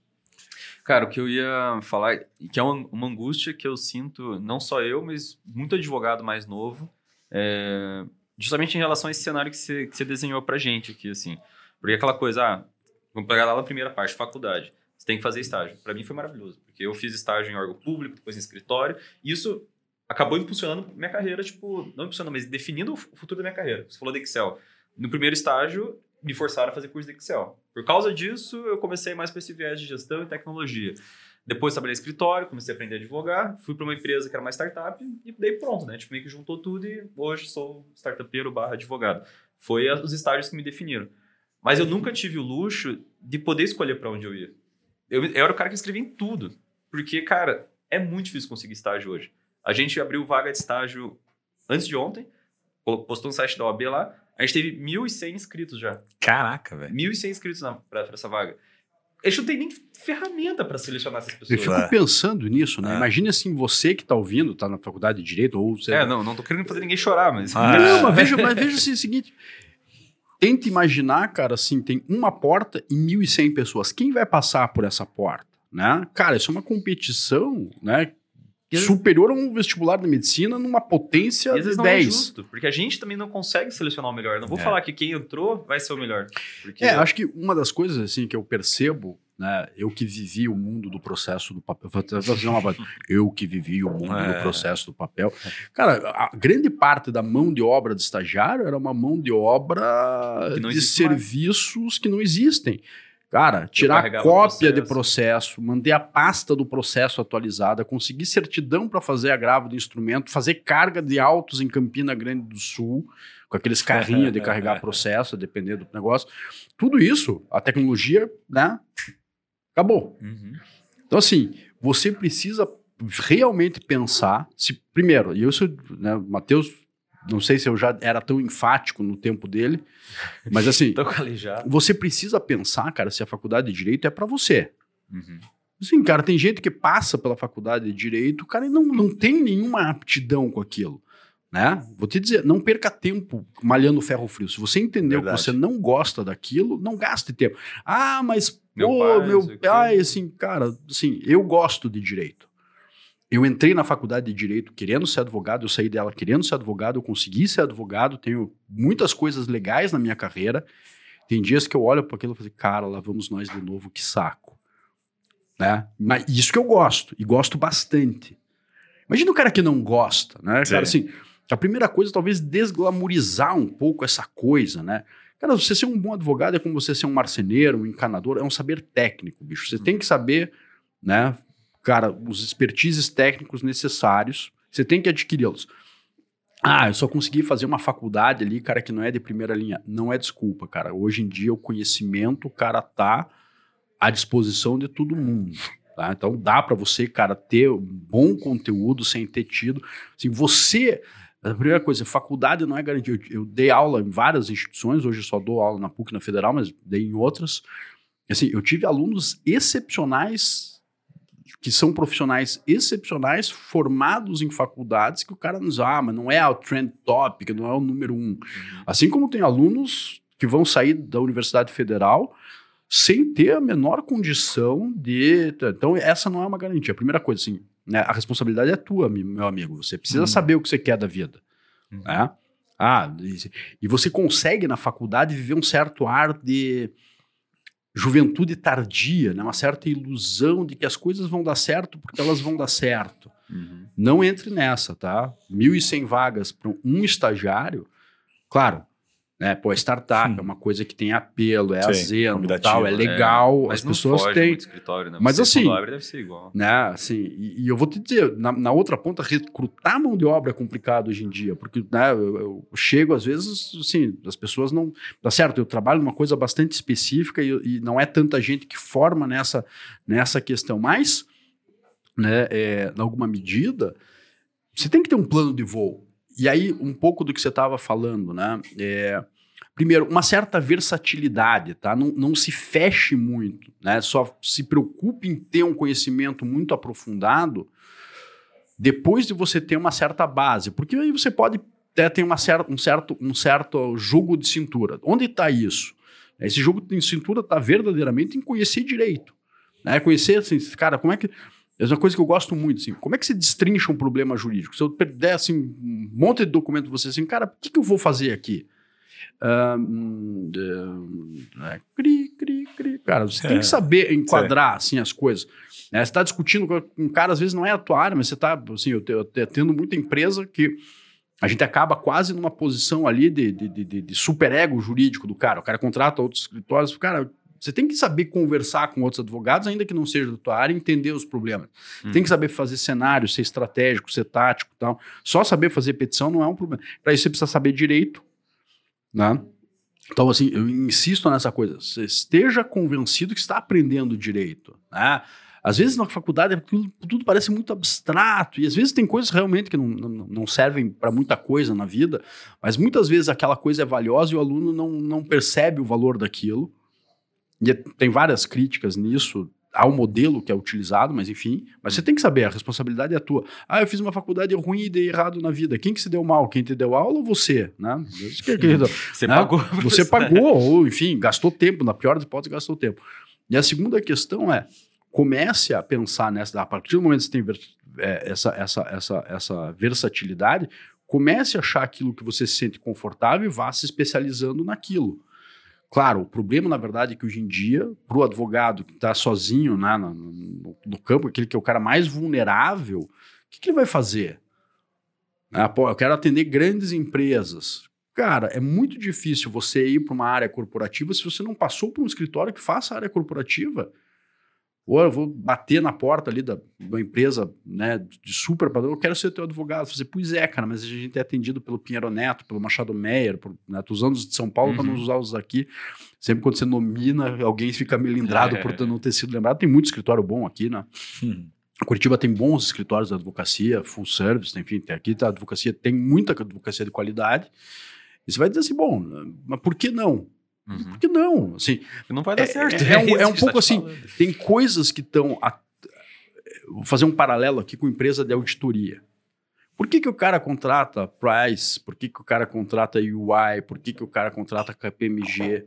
Cara, o que eu ia falar, que é uma, uma angústia que eu sinto, não só eu, mas muito advogado mais novo, é, justamente em relação a esse cenário que você, que você desenhou pra gente aqui, assim. Porque aquela coisa, ah, vamos pegar lá na primeira parte, faculdade. Você tem que fazer estágio. Pra mim foi maravilhoso, porque eu fiz estágio em órgão público, depois em escritório, e isso acabou impulsionando minha carreira, tipo, não impulsionando, mas definindo o futuro da minha carreira. Você falou de Excel. No primeiro estágio, me forçaram a fazer curso de Excel. Por causa disso, eu comecei mais para esse viés de gestão e tecnologia. Depois trabalhei em escritório, comecei a aprender a advogar, fui para uma empresa que era uma startup e daí pronto, né? Tipo, meio que juntou tudo e hoje sou startupeiro barra advogado. Foi os estágios que me definiram. Mas eu nunca tive o luxo de poder escolher para onde eu ia. Eu, eu era o cara que escrevia em tudo. Porque, cara, é muito difícil conseguir estágio hoje. A gente abriu vaga de estágio antes de ontem, postou no site da OAB lá, a gente teve 1.100 inscritos já. Caraca, velho. 1.100 inscritos na- pra, pra essa vaga. A gente não tem nem ferramenta pra selecionar essas Eu pessoas. fico É. pensando nisso, né? É. Imagina assim, você que está ouvindo, está na faculdade de Direito, ou você. É, não, não tô querendo fazer ninguém chorar, mas. Ah. Não, mas veja, mas veja assim, o seguinte. Tenta imaginar, cara, assim, tem uma porta e 1.100 pessoas. Quem vai passar por essa porta? Né? Cara, isso é uma competição né, vezes- superior a um vestibular de medicina numa potência às de vezes não é 10. justo, porque a gente também não consegue selecionar o melhor. Não vou É. falar que quem entrou vai ser o melhor. Porque É, acho que uma das coisas assim que eu percebo, né, eu que vivi o mundo do processo do papel, eu que vivi o mundo É. do processo do papel. Cara, a grande parte da mão de obra de estagiário era uma mão de obra de existe mais. serviços que não existem. Cara, tirar cópia de processo. manter a pasta do processo atualizada, conseguir certidão para fazer agravo de instrumento, fazer carga de autos em Campina Grande do Sul, com aqueles carrinhos de carregar processo, dependendo do negócio. Tudo isso, a tecnologia, né? Acabou. Uhum. Então, assim, você precisa realmente pensar, se primeiro, e eu sou, né, Matheus, não sei se eu já era tão enfático no tempo dele, mas assim, você precisa pensar, cara, se a faculdade de direito é para você. Uhum. Sim, cara, tem gente que passa pela faculdade de direito, cara, e não, não tem nenhuma aptidão com aquilo. Né? Vou te dizer, não perca tempo malhando ferro frio. Se você entendeu Verdade. que você não gosta daquilo, não gaste tempo. Ah, mas, Meu pô, pai, meu o pai, assim, cara, assim, eu gosto de direito. Eu entrei na faculdade de direito querendo ser advogado, eu saí dela querendo ser advogado, eu consegui ser advogado, tenho muitas coisas legais na minha carreira. Tem dias que eu olho para aquilo e falo, assim, cara, lá vamos nós de novo, que saco. Né? Mas isso que eu gosto, e gosto bastante. Imagina o cara que não gosta, né? Cara, Sim. assim, a primeira coisa talvez desglamorizar um pouco essa coisa, né? Cara, você ser um bom advogado é como você ser um marceneiro, um encanador, é um saber técnico, bicho. Você tem que saber, né? Cara, os expertises técnicos necessários, você tem que adquiri-los. Ah, eu só consegui fazer uma faculdade ali, cara, que não é de primeira linha. Não é desculpa, cara. Hoje em dia o conhecimento, cara, tá à disposição de todo mundo. Tá? Então dá para você, cara, ter bom conteúdo sem ter tido. Assim, você. A primeira coisa, faculdade não é garantia. Eu, dei aula em várias instituições, hoje só dou aula na PUC, na Federal, mas dei em outras. Assim, eu tive alunos excepcionais, que são profissionais excepcionais, formados em faculdades, que o cara nos ah, mas não é o trend topic, não é o número um. Assim como tem alunos que vão sair da Universidade Federal sem ter a menor condição de. Então, essa não é uma garantia. A primeira coisa, assim, né, a responsabilidade é tua, meu amigo. Você precisa Uhum. saber o que você quer da vida. Uhum. né? Ah, e você consegue na faculdade viver um certo ar de juventude tardia, né? uma certa ilusão de que as coisas vão dar certo porque elas vão dar certo. Uhum. Não entre nessa, tá? 1.100 vagas para um estagiário, claro, né? Pô, startup Sim. é uma coisa que tem apelo, é Sim, azeno, tal, é é. legal, Mas as não pessoas foge têm. muito escritório, né? Mas Você, assim- abre, deve ser igual. Né, assim, e, e eu vou te dizer, na, na outra ponta, recrutar mão de obra é complicado hoje em dia, porque né, eu, eu chego, às vezes, assim, as pessoas não. Tá certo, eu trabalho numa coisa bastante específica e, e não é tanta gente que forma nessa, nessa questão, mas, né, é, em alguma medida, você tem que ter um plano de voo. E aí, um pouco do que você estava falando, né? É, primeiro, uma certa versatilidade, tá? Não, não se feche muito, né? Só se preocupe em ter um conhecimento muito aprofundado depois de você ter uma certa base, porque aí você pode até ter uma cer um, certo, um certo jogo de cintura. Onde está isso? Esse jogo de cintura está verdadeiramente em conhecer direito. Né? Conhecer, assim, cara, como é que. É uma coisa que eu gosto muito, assim. Como é que se destrincha um problema jurídico? Se eu der, assim, um monte de documento você, assim, cara, o que, que eu vou fazer aqui? Ah, hum, é, cri, cri, cri. Cara, você tem É, que saber enquadrar, assim, as coisas. Né? Você está discutindo com um cara, às vezes não é a tua área, mas você está, assim, eu, te- eu te- tendo muita empresa que a gente acaba quase numa posição ali de, de, de, de- de superego jurídico do cara. O cara contrata outros escritórios. Cara, você tem que saber conversar com outros advogados, ainda que não seja da tua área, entender os problemas. Hum. Tem que saber fazer cenário, ser estratégico, ser tático e tal. Só saber fazer petição não é um problema. Para isso você precisa saber direito, né? Então, assim, eu insisto nessa coisa. Você esteja convencido que está aprendendo direito, né? Às vezes na faculdade tudo, tudo parece muito abstrato, e às vezes tem coisas realmente que não, não, não servem para muita coisa na vida, mas muitas vezes aquela coisa é valiosa e o aluno não, não percebe o valor daquilo. E é- tem várias críticas nisso ao modelo que é utilizado, mas enfim. Mas você tem que saber, a responsabilidade é tua. Ah, eu fiz uma faculdade ruim e dei errado na vida. Quem que se deu mal? Quem te deu aula ou você? Né? Que- que- Você né? pagou. Você pagou, ou enfim, gastou tempo, na pior das hipóteses, gastou tempo. E a segunda questão é: comece a pensar nessa, a partir do momento que você tem é, essa, essa, essa, essa versatilidade, comece a achar aquilo que você se sente confortável e vá se especializando naquilo. Claro, o problema, na verdade, é que hoje em dia, para o advogado que está sozinho né, no, no- no campo, aquele que é o cara mais vulnerável, o que, que ele vai fazer? Ah, pô, eu quero atender grandes empresas. Cara, é muito difícil você ir para uma área corporativa se você não passou por um escritório que faça área corporativa. Ou eu vou bater na porta ali da, da empresa né, de super padrão, eu quero ser teu advogado. Fazer, pois é, cara, mas a gente é atendido pelo Pinheiro Neto, pelo Machado Meyer, por, né, tô usando os de São Paulo para Uhum. não usar os daqui. Sempre quando você nomina, alguém fica melindrado É. por não ter sido lembrado. Tem muito escritório bom aqui, né? Hum. Curitiba tem bons escritórios de advocacia, full service, enfim, tem, aqui a advocacia tem muita advocacia de qualidade. E você vai dizer assim, bom, mas por que não? Uhum. Por que não? Assim, Não vai dar É- certo. é um- isso é um a gente pouco tá assim, falando. tem coisas que estão. Vou fazer um paralelo aqui com empresa de auditoria. Por que, que o cara contrata Price? Por que, que o cara contrata UI? Por que, que o cara contrata KPMG?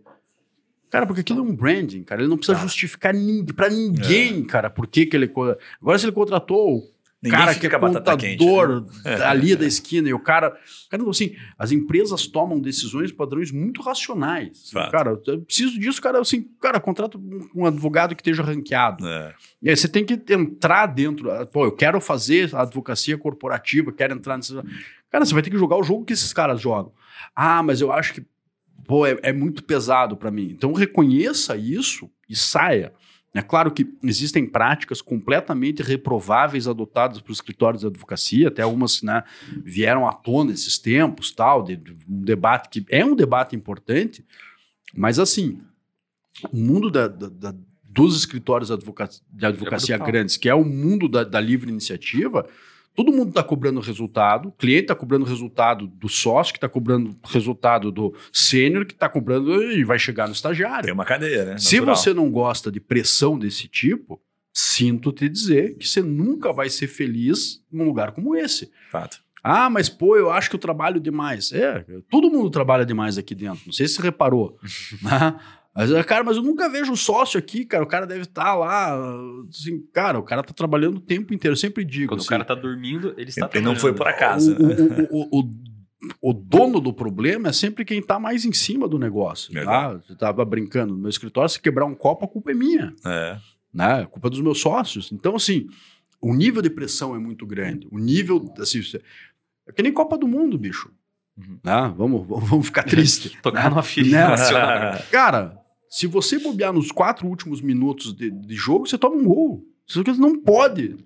Cara, porque aquilo é um branding, cara. Ele não precisa Tá. justificar pra ninguém, cara, por que, que ele. Agora, se ele contratou Ninguém cara fica que é batata quente. contador né? ali da esquina e o cara, cara assim, as empresas tomam decisões padrões muito racionais. Fato. Cara, eu preciso disso, cara, assim, cara, contrata um, advogado que esteja ranqueado. É. E aí você tem que entrar dentro, ah, pô, eu quero fazer a advocacia corporativa, quero entrar nessa Cara, você vai ter que jogar o jogo que esses caras jogam. Ah, mas eu acho que pô, é, é muito pesado para mim. Então reconheça isso e saia. É claro que existem práticas completamente reprováveis adotadas por escritórios de advocacia, até algumas né, vieram à tona esses tempos, tal, de, de um debate que é um debate importante, mas assim, o mundo da- da- da- dos escritórios de advoca- de advocacia brutal. grandes, que é o mundo da livre iniciativa, todo mundo está cobrando resultado, o cliente está cobrando resultado do sócio, que está cobrando resultado do sênior, que está cobrando e vai chegar no estagiário. Tem uma cadeia, né? Se Natural. você não gosta de pressão desse tipo, sinto te dizer que você nunca vai ser feliz num lugar como esse. Fato. Ah, mas pô, eu acho que eu trabalho demais. É, todo mundo trabalha demais aqui dentro. Não sei se você reparou. né? Mas, cara, mas eu nunca vejo o sócio aqui, cara. O cara deve estar lá. Assim, cara, o cara tá trabalhando o tempo inteiro. Eu sempre digo. Quando o assim, cara tá dormindo, ele está Ele não foi por acaso. o, né? o, o, o, o dono do problema é sempre quem tá mais em cima do negócio. Tá? Você tava brincando. No meu escritório, se quebrar um copo, a culpa é minha. É. Né? A culpa é dos meus sócios. Então, assim, o nível de pressão é muito grande. O nível, assim, é que nem Copa do Mundo, bicho. Uhum. Né? Vamos, vamos ficar triste. Tocar numa ferida Né? nacional. Cara, se você bobear nos quatro últimos minutos de, de jogo, você toma um gol. Você não pode.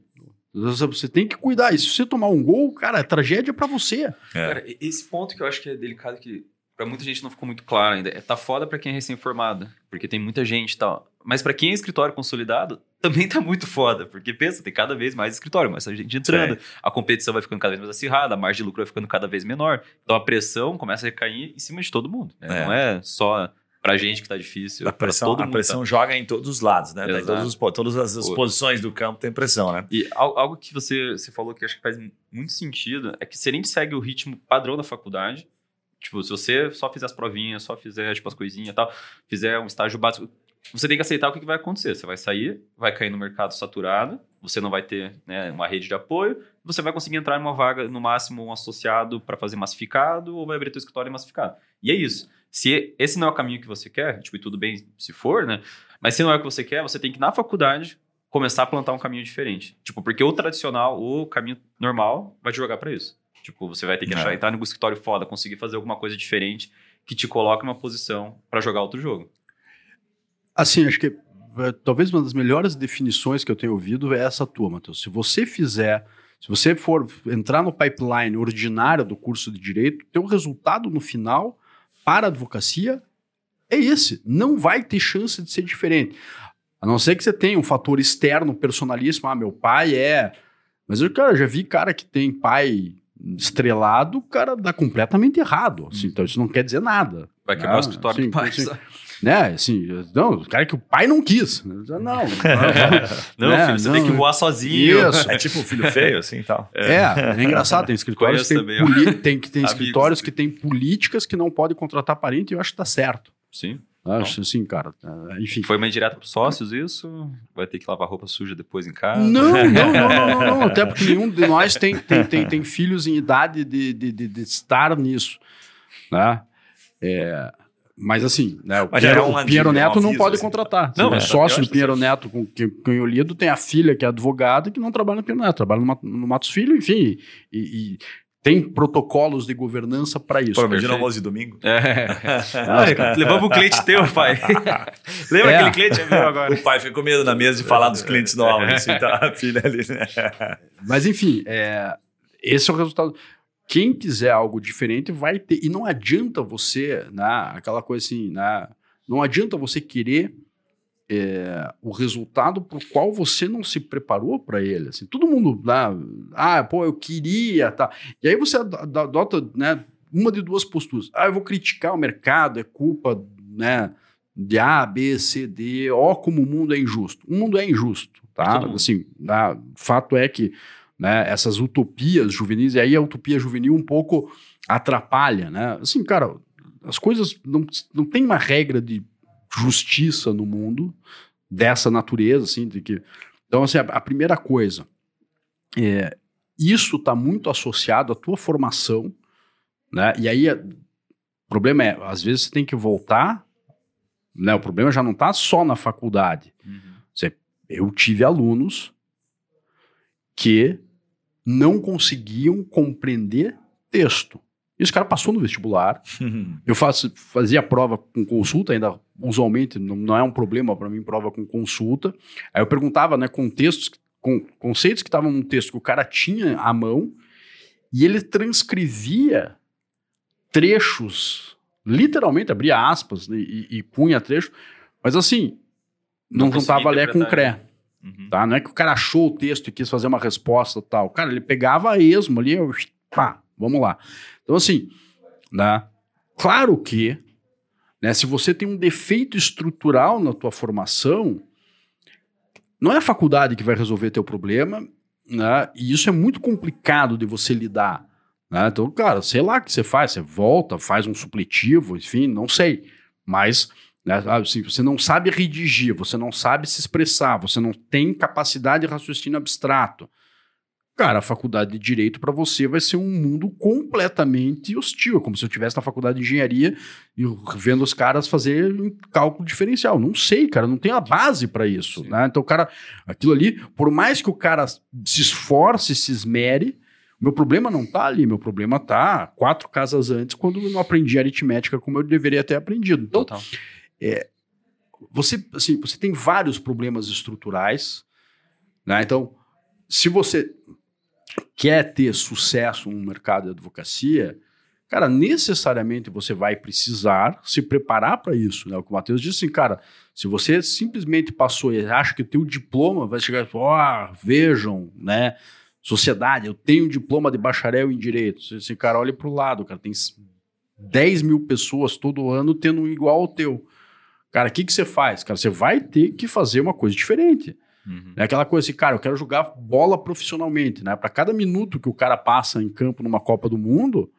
Você tem que cuidar. E se você tomar um gol, cara, é tragédia pra você. É. Cara, esse ponto que eu acho que é delicado, que pra muita gente não ficou muito claro ainda, é tá foda pra quem é recém-formado, porque tem muita gente e tal. Mas pra quem é escritório consolidado, também tá muito foda, porque pensa, tem cada vez mais escritório, mais gente entrando, a competição vai ficando cada vez mais acirrada, a margem de lucro vai ficando cada vez menor. Então a pressão começa a recair em cima de todo mundo. né? É. Não é só pra gente que tá difícil, A pra pressão, a pressão tá. joga em todos os lados, né? Em todos os todas as, as posições do campo tem pressão, né? E al- algo que você, você falou que acho que faz muito sentido é que se a gente segue o ritmo padrão da faculdade, tipo, se você só fizer as provinhas, só fizer tipo, as coisinhas e tal, fizer um estágio básico, você tem que aceitar o que, vai acontecer. Você vai sair, vai cair no mercado saturado, você não vai ter né, uma rede de apoio, você vai conseguir entrar em uma vaga, no máximo um associado para fazer massificado, ou vai abrir teu escritório massificado. E é isso. Se esse não é o caminho que você quer, tipo, e tudo bem se for, né? Mas se não é o que você quer, você tem que, na faculdade, começar a plantar um caminho diferente. Tipo, porque o tradicional, o caminho normal, vai te jogar pra isso. Tipo, você vai ter que É. achar, entrar no escritório foda, conseguir fazer alguma coisa diferente que te coloque numa posição pra jogar outro jogo. Assim, acho que é, talvez uma das melhores definições que eu tenho ouvido é essa tua, Matheus. Se você fizer, se você for entrar no pipeline ordinário do curso de direito, teu resultado no final para a advocacia é esse. Não vai ter chance de ser diferente. A não ser que você tenha um fator externo personalíssimo. Ah, meu pai é. Mas eu, cara, já vi cara que tem pai estrelado, o cara dá completamente errado. assim. então isso não quer dizer nada. Vai quebrar Ah, o escritório sim, do pai. sim. Né, assim, não, o cara que o pai não quis. Não, não. Não, né, filho, você não, tem que voar sozinho. Isso. É tipo um filho feio, assim e tal. É, é engraçado, tem escritórios que tem, poli- tem, que tem escritórios que tem políticas que não podem contratar parente e eu acho que tá certo. Sim. Acho assim, cara. é, Enfim. Foi uma indireta pros sócios isso? Vai ter que lavar roupa suja depois em casa? Não, não, não, não, não, não, Até porque nenhum de nós tem, tem, tem, tem filhos em idade de, de, de, de estar nisso. Né? É, mas assim, né, o Mas Pinheiro, é um o Pinheiro aviso, Neto um não aviso, pode assim. contratar. Não, o mas sócio do Pinheiro Neto com quem quem eu lido tem a filha que é advogada que não trabalha no Pinheiro Neto, trabalha no, no Matos Filho, enfim. E, e tem protocolos de governança para isso. Pô, imagina almoço de domingo. É. Levamos um cliente teu, pai. Lembra É. aquele cliente é meu agora? O pai fica com medo na mesa de falar dos clientes novos, assim, tá a filha ali, né? Mas enfim, é, esse é o resultado. Quem quiser algo diferente vai ter. E não adianta você, né, aquela coisa assim, né, não adianta você querer é, o resultado por qual você não se preparou para ele. Assim, todo mundo lá, ah, pô, eu queria, tá. E aí você adota, né, uma de duas posturas. Ah, eu vou criticar o mercado, é culpa, né, de A, B, C, D, ó como o mundo é injusto. O mundo é injusto, tá? Assim, tá? fato é que né, essas utopias juvenis, e aí a utopia juvenil um pouco atrapalha, né? Assim, cara, as coisas não, não tem uma regra de justiça no mundo dessa natureza, assim, de que então assim a, a primeira coisa é isso está muito associado à tua formação, né? E aí o problema é às vezes você tem que voltar, né? O problema já não está só na faculdade. Uhum. Você, eu tive alunos que não conseguiam compreender texto. E esse cara passou no vestibular. eu faço, fazia prova com consulta, ainda usualmente não, não é um problema para mim prova com consulta. Aí eu perguntava, né, contextos, com, conceitos que estavam num texto que o cara tinha à mão e ele transcrevia trechos, literalmente abria aspas né, e, e, punha trecho, mas assim, não, não juntava Lé com Cré. Uhum. Tá? Não é que o cara achou o texto e quis fazer uma resposta tal. Cara, ele pegava a esmo ali, pá, vamos lá. Então, assim, né? claro que né, se você tem um defeito estrutural na tua formação, não é a faculdade que vai resolver teu problema, né? E isso é muito complicado de você lidar. Né? Então, cara, sei lá o que você faz, você volta, faz um supletivo, enfim, não sei. Mas né, assim, você não sabe redigir, você não sabe se expressar, você não tem capacidade de raciocínio abstrato cara, a faculdade de direito para você vai ser um mundo completamente hostil, é como se eu estivesse na faculdade de engenharia e vendo os caras fazer um cálculo diferencial. Não sei, cara, não tem a base para isso, né? Então, o cara, aquilo ali, por mais que o cara se esforce, se esmere, meu problema não tá ali, meu problema tá quatro casas antes, quando eu não aprendi aritmética como eu deveria ter aprendido. Então, Total. É, você, assim, você tem vários problemas estruturais, né? Então, se você quer ter sucesso no mercado de advocacia, cara, necessariamente você vai precisar se preparar para isso. Né? O que o Matheus disse assim, cara, se você simplesmente passou e acha que o teu diploma vai chegar, ó, oh, vejam, né? Sociedade, eu tenho um diploma de bacharel em direito. Esse cara olha para o lado, cara, tem 10 mil pessoas todo ano tendo um igual ao teu. Cara, o que, que você faz? Cara, você vai ter que fazer uma coisa diferente. Uhum. É aquela coisa assim, cara, eu quero jogar bola profissionalmente, né? Para cada minuto que o cara passa em campo numa Copa do Mundo,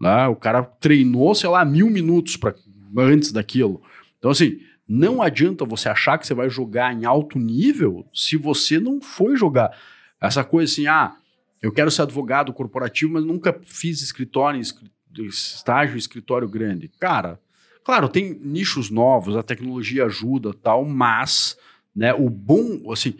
né? O cara treinou, sei lá, mil minutos para antes daquilo. Então, assim, não adianta você achar que você vai jogar em alto nível se você não foi jogar. Essa coisa assim, ah, eu quero ser advogado corporativo, mas nunca fiz escritório, estágio escritório grande. Cara, claro, tem nichos novos, a tecnologia ajuda tal, mas né? O bom, assim,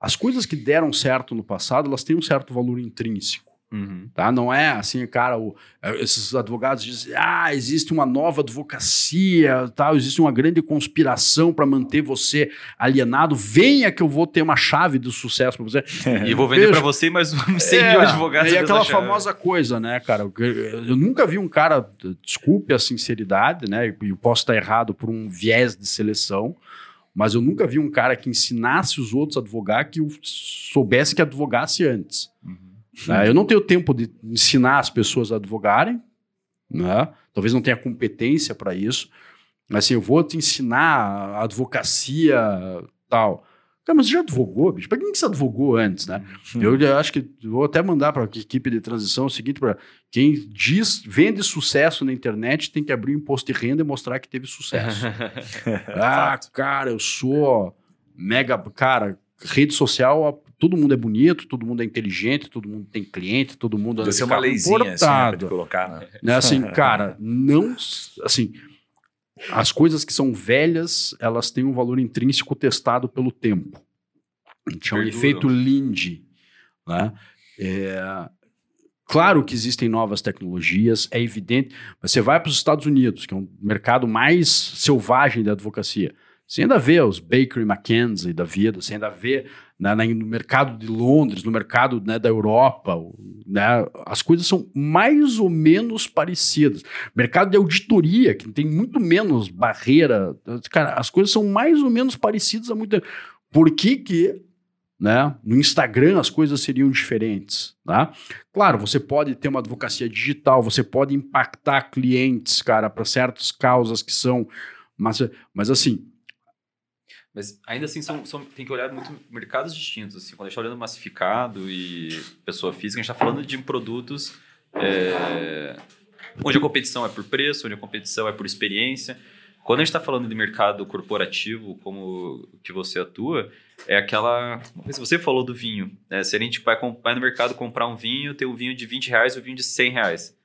as coisas que deram certo no passado, elas têm um certo valor intrínseco. Uhum. Tá? Não é assim, cara, o, é, esses advogados dizem, ah, existe uma nova advocacia, tal, existe uma grande conspiração para manter você alienado. Venha que eu vou ter uma chave do sucesso para você. e vou vender para você mais 100 é, mil advogados. E aquela famosa coisa, né, cara? Eu nunca vi um cara, desculpe a sinceridade, né? E eu posso estar errado por um viés de seleção, mas eu nunca vi um cara que ensinasse os outros a advogar que soubesse que advogasse antes. Uhum. Né? Eu não tenho tempo de ensinar as pessoas a advogarem, né? talvez não tenha competência para isso, mas assim, eu vou te ensinar a advocacia tal. Cara, mas você já advogou, bicho? Para quem que você advogou antes, né? Uhum. Eu acho que vou até mandar para a equipe de transição o seguinte: para quem diz, vende sucesso na internet, tem que abrir o imposto de renda e mostrar que teve sucesso. ah, cara, eu sou mega. Cara, rede social, todo mundo é bonito, todo mundo é inteligente, todo mundo tem cliente, todo mundo Deve ser uma leizinha assim, né, colocar, né? né? Assim, cara, não. Assim as coisas que são velhas, elas têm um valor intrínseco testado pelo tempo. Chama de efeito Lindy. Né? É, claro que existem novas tecnologias, é evidente. Mas você vai para os Estados Unidos, que é um mercado mais selvagem da advocacia. Você ainda vê os Baker e McKenzie da vida, você ainda vê né, no mercado de Londres, no mercado né, da Europa, né, as coisas são mais ou menos parecidas. Mercado de auditoria, que tem muito menos barreira, cara, as coisas são mais ou menos parecidas há muito tempo. Por que que né? No Instagram as coisas seriam diferentes, tá? Claro, você pode ter uma advocacia digital, você pode impactar clientes, cara, para certas causas que são, mas, mas assim, mas ainda assim, são, são, tem que olhar muito mercados distintos. Assim. Quando a gente está olhando massificado e pessoa física, a gente está falando de produtos é, onde a competição é por preço, onde a competição é por experiência. Quando a gente está falando de mercado corporativo, como que você atua, é aquela. Se você falou do vinho, né? se a gente vai, vai no mercado comprar um vinho, tem um vinho de 20 reais e um vinho de 100 reais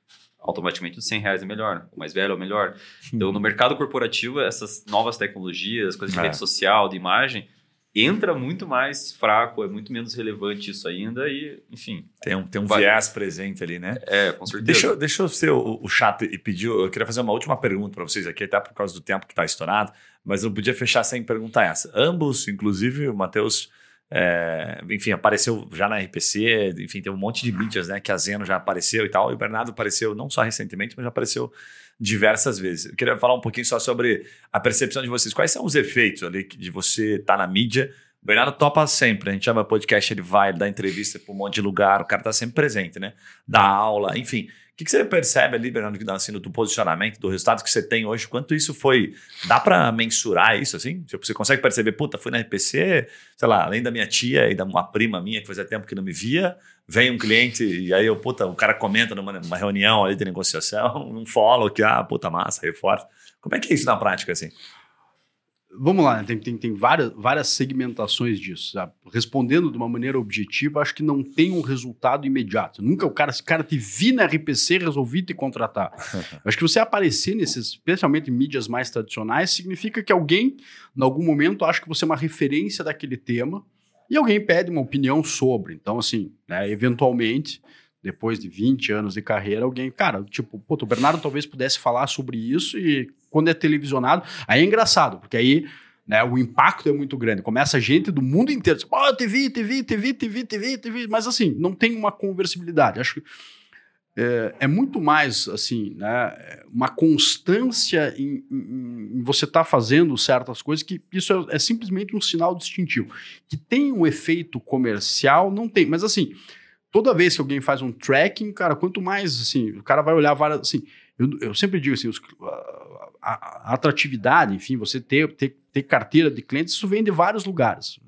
automaticamente os 100 reais é melhor, o mais velho é o melhor. Então, no mercado corporativo, essas novas tecnologias, coisas de é. rede social, de imagem, entra muito mais fraco, é muito menos relevante isso ainda e, enfim. Tem um, tem um vai... viés presente ali, né? É, com certeza. Deixa, eu, deixa eu ser o, o chato e pedir, eu queria fazer uma última pergunta para vocês aqui, até por causa do tempo que está estourado, mas eu podia fechar sem perguntar essa. Ambos, inclusive, o Matheus é, enfim, apareceu já na RPC, enfim, tem um monte de mídias, né? Que a Zeno já apareceu e tal. E o Bernardo apareceu não só recentemente, mas já apareceu diversas vezes. Eu queria falar um pouquinho só sobre a percepção de vocês. Quais são os efeitos ali de você estar tá na mídia? O Bernardo topa sempre. A gente chama podcast, ele vai, ele dá entrevista para um monte de lugar, o cara está sempre presente, né? Dá aula, enfim. O que, que, você percebe ali, Bernardo, assim, do posicionamento, do resultado que você tem hoje? Quanto isso foi. Dá para mensurar isso, assim? Tipo, você consegue perceber, puta, fui na RPC, sei lá, além da minha tia e da uma prima minha que fazia tempo que não me via, vem um cliente e aí eu, puta, o cara comenta numa, numa reunião ali de negociação, um follow que, ah, puta massa, reforça. Como é que é isso na prática, assim? Vamos lá, né? tem, tem, tem várias, várias segmentações disso. Sabe? Respondendo de uma maneira objetiva, acho que não tem um resultado imediato. Nunca o cara, se cara te vi na RPC, resolvi te contratar. acho que você aparecer nesses, especialmente em mídias mais tradicionais, significa que alguém, em algum momento, acha que você é uma referência daquele tema e alguém pede uma opinião sobre. Então, assim, né, eventualmente depois de 20 anos de carreira, alguém, cara, tipo, pô, o Bernardo talvez pudesse falar sobre isso e quando é televisionado, aí é engraçado, porque aí né, o impacto é muito grande. Começa gente do mundo inteiro, tipo, oh, TV, TV, TV, TV, TV, TV, mas assim, não tem uma conversibilidade. Acho que é, é muito mais, assim, né, uma constância em, em, em você estar tá fazendo certas coisas, que isso é, é simplesmente um sinal distintivo. Que tem um efeito comercial, não tem, mas assim toda vez que alguém faz um tracking, cara, quanto mais, assim, o cara vai olhar várias, assim, eu, eu sempre digo assim, os, a, a, atratividade, enfim, você ter, ter, ter carteira de clientes, isso vem de vários lugares.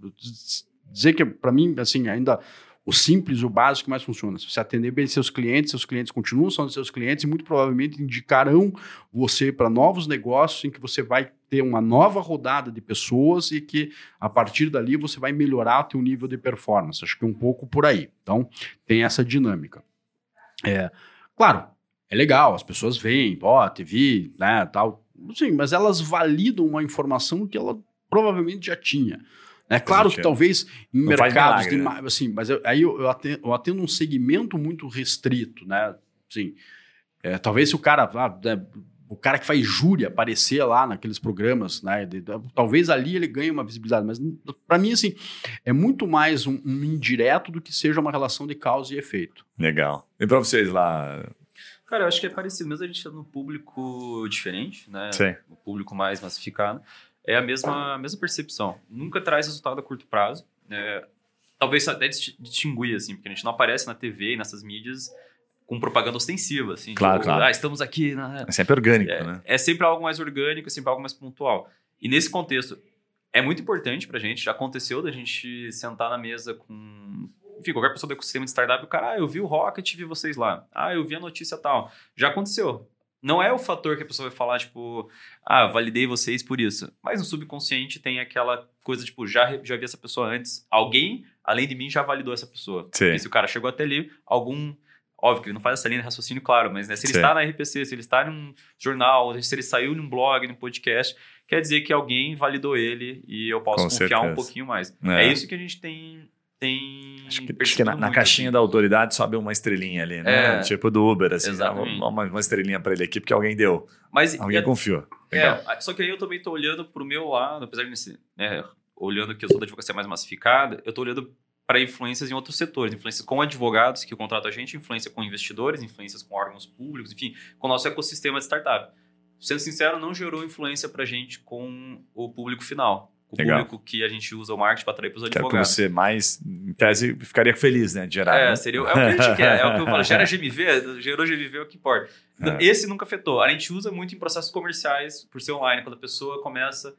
Dizer que, para mim, assim, ainda o simples, o básico mais funciona. Se você atender bem seus clientes, seus clientes continuam sendo seus clientes e muito provavelmente indicarão você para novos negócios em que você vai ter uma nova rodada de pessoas e que a partir dali você vai melhorar o teu nível de performance. Acho que é um pouco por aí. Então, tem essa dinâmica. É, claro, é legal, as pessoas veem, ó, TV, né, tal. Sim, mas elas validam uma informação que ela provavelmente já tinha. É claro que talvez em Não mercados milagre, de, né? assim, mas eu, aí eu atendo, eu atendo, um segmento muito restrito, né? Assim, é, talvez se o cara, ah, né, o cara que faz júri aparecer lá naqueles programas, né? De, de, talvez ali ele ganhe uma visibilidade, mas para mim assim é muito mais um, um, indireto do que seja uma relação de causa e efeito. Legal. E para vocês lá? Cara, eu acho que é parecido, mesmo a gente tá no público diferente, né? Sim. O público mais massificado é a mesma, a mesma percepção. Nunca traz resultado a curto prazo. É, talvez até distinguir, assim, porque a gente não aparece na TV e nessas mídias com propaganda ostensiva, assim. Claro, tipo, claro. Ah, estamos aqui. Na... É sempre orgânico, é, né? É sempre algo mais orgânico, é sempre algo mais pontual. E nesse contexto, é muito importante pra gente, já aconteceu da gente sentar na mesa com... Enfim, qualquer pessoa do ecossistema de startup, o cara, ah, eu vi o Rocket, vi vocês lá. Ah, eu vi a notícia tal. Já aconteceu. Não é o fator que a pessoa vai falar, tipo, ah, validei vocês por isso. Mas no subconsciente tem aquela coisa, tipo, já, já vi essa pessoa antes. Alguém, além de mim, já validou essa pessoa. Sim. E se o cara chegou até ali, algum. Óbvio que ele não faz essa linha de raciocínio, claro, mas né, se ele Sim. está na RPC, se ele está em um jornal, se ele saiu num blog, num podcast, quer dizer que alguém validou ele e eu posso Com confiar certeza. um pouquinho mais. É. é isso que a gente tem tem. Acho que, acho que na, na caixinha assim. da autoridade sobe uma estrelinha ali, né? É. Tipo do Uber, assim. Exatamente. Uma, uma estrelinha pra ele aqui, porque alguém deu. Mas Alguém confiou. Legal. É, só que aí eu também tô olhando pro meu lado, apesar de nesse, né, olhando que eu sou da advocacia mais massificada, eu tô olhando para influências em outros setores, influências com advogados que contratam a gente, influência com investidores, influências com órgãos públicos, enfim, com o nosso ecossistema de startup. Sendo sincero, não gerou influência pra gente com o público final. O Legal. público que a gente usa o marketing para atrair para os Que era pra advogados. você mais, em tese, ficaria feliz, né? De gerar. É, né? seria, é o que a gente quer. É o que eu falo. Gera GMV, gerou GMV é o que importa. É. Esse nunca afetou. A gente usa muito em processos comerciais, por ser online, quando a pessoa começa.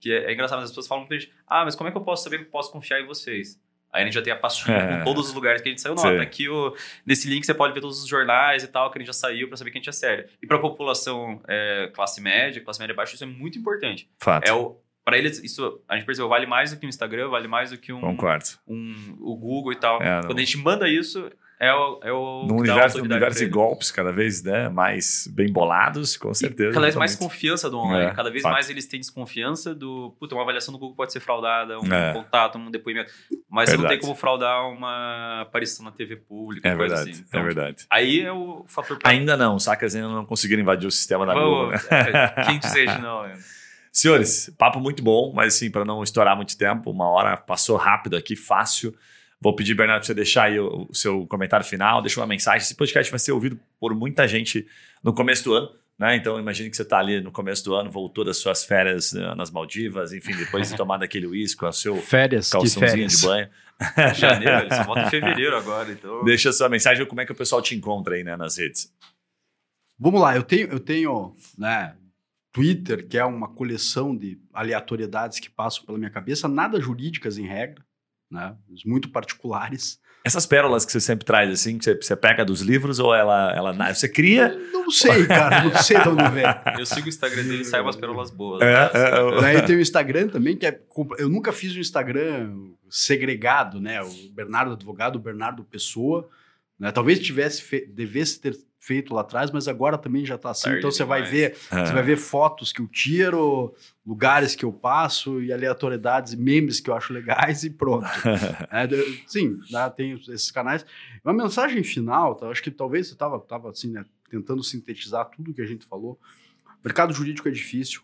Que é, é engraçado, mas as pessoas falam pra gente: ah, mas como é que eu posso saber que eu posso confiar em vocês? Aí a gente já tem a pastinha É. com todos os lugares que a gente saiu. Não, tá aqui o, nesse link você pode ver todos os jornais e tal, que a gente já saiu pra saber que a gente é sério. E pra população é, classe média, classe média baixa, isso é muito importante. Fato. É o, pra eles, isso a gente percebeu, vale mais do que o Instagram, vale mais do que um, Concordo. um, o Google e tal. É, Quando a gente manda isso, é o. É o No universo, no universo de golpes cada vez né, mais bem bolados, com certeza. Cada vez mais confiança do online. É, Cada vez fato. mais eles têm desconfiança do. Puta, uma avaliação do Google pode ser fraudada, um É. contato, um depoimento. Mas você não Verdade. tem como fraudar uma aparição na TV pública. É coisa verdade, assim. Então, é verdade. Aí é o fator Ainda não, hackers ainda não conseguiram invadir o sistema da Google. Né? é, Quem deseja, não, né? Senhores, papo muito bom, mas assim, para não estourar muito tempo, uma hora passou rápido aqui, fácil. Vou pedir, Bernardo, para você deixar aí o, o seu comentário final, deixa uma mensagem. Esse podcast vai ser ouvido por muita gente no começo do ano, né? Então, imagine que você está ali no começo do ano, voltou das suas férias né, nas Maldivas, enfim, depois de tomar daquele uísque com o seu Férias, que calçãozinho férias. de banho. Janeiro, ele só volta em fevereiro agora, então. Deixa a sua mensagem, como é que o pessoal te encontra aí né, nas redes. Vamos lá, eu tenho, eu tenho, né, Twitter, que é uma coleção de aleatoriedades que passam pela minha cabeça, nada jurídicas em regra, né, muito particulares. Essas pérolas que você sempre traz, assim, que você, você pega dos livros ou ela, ela na- você cria? Não sei, cara, não sei de onde vem. Eu sigo o Instagram dele e sai umas pérolas boas. É, né? é, é. Daí eu tenho o Instagram também, que é. Eu nunca fiz um Instagram segregado, né? O Bernardo Advogado, o Bernardo Pessoa. Né? Talvez tivesse fe... devesse ter feito lá atrás, mas agora também já tá assim. Tarde então você vai ver, É. você vai ver fotos que eu tiro, lugares que eu passo e aleatoriedades e memes que eu acho legais e pronto. É, de- sim, né, tem esses canais. Uma mensagem final, tá? acho que talvez você estava tava, assim, né, tentando sintetizar tudo que a gente falou. O mercado jurídico é difícil,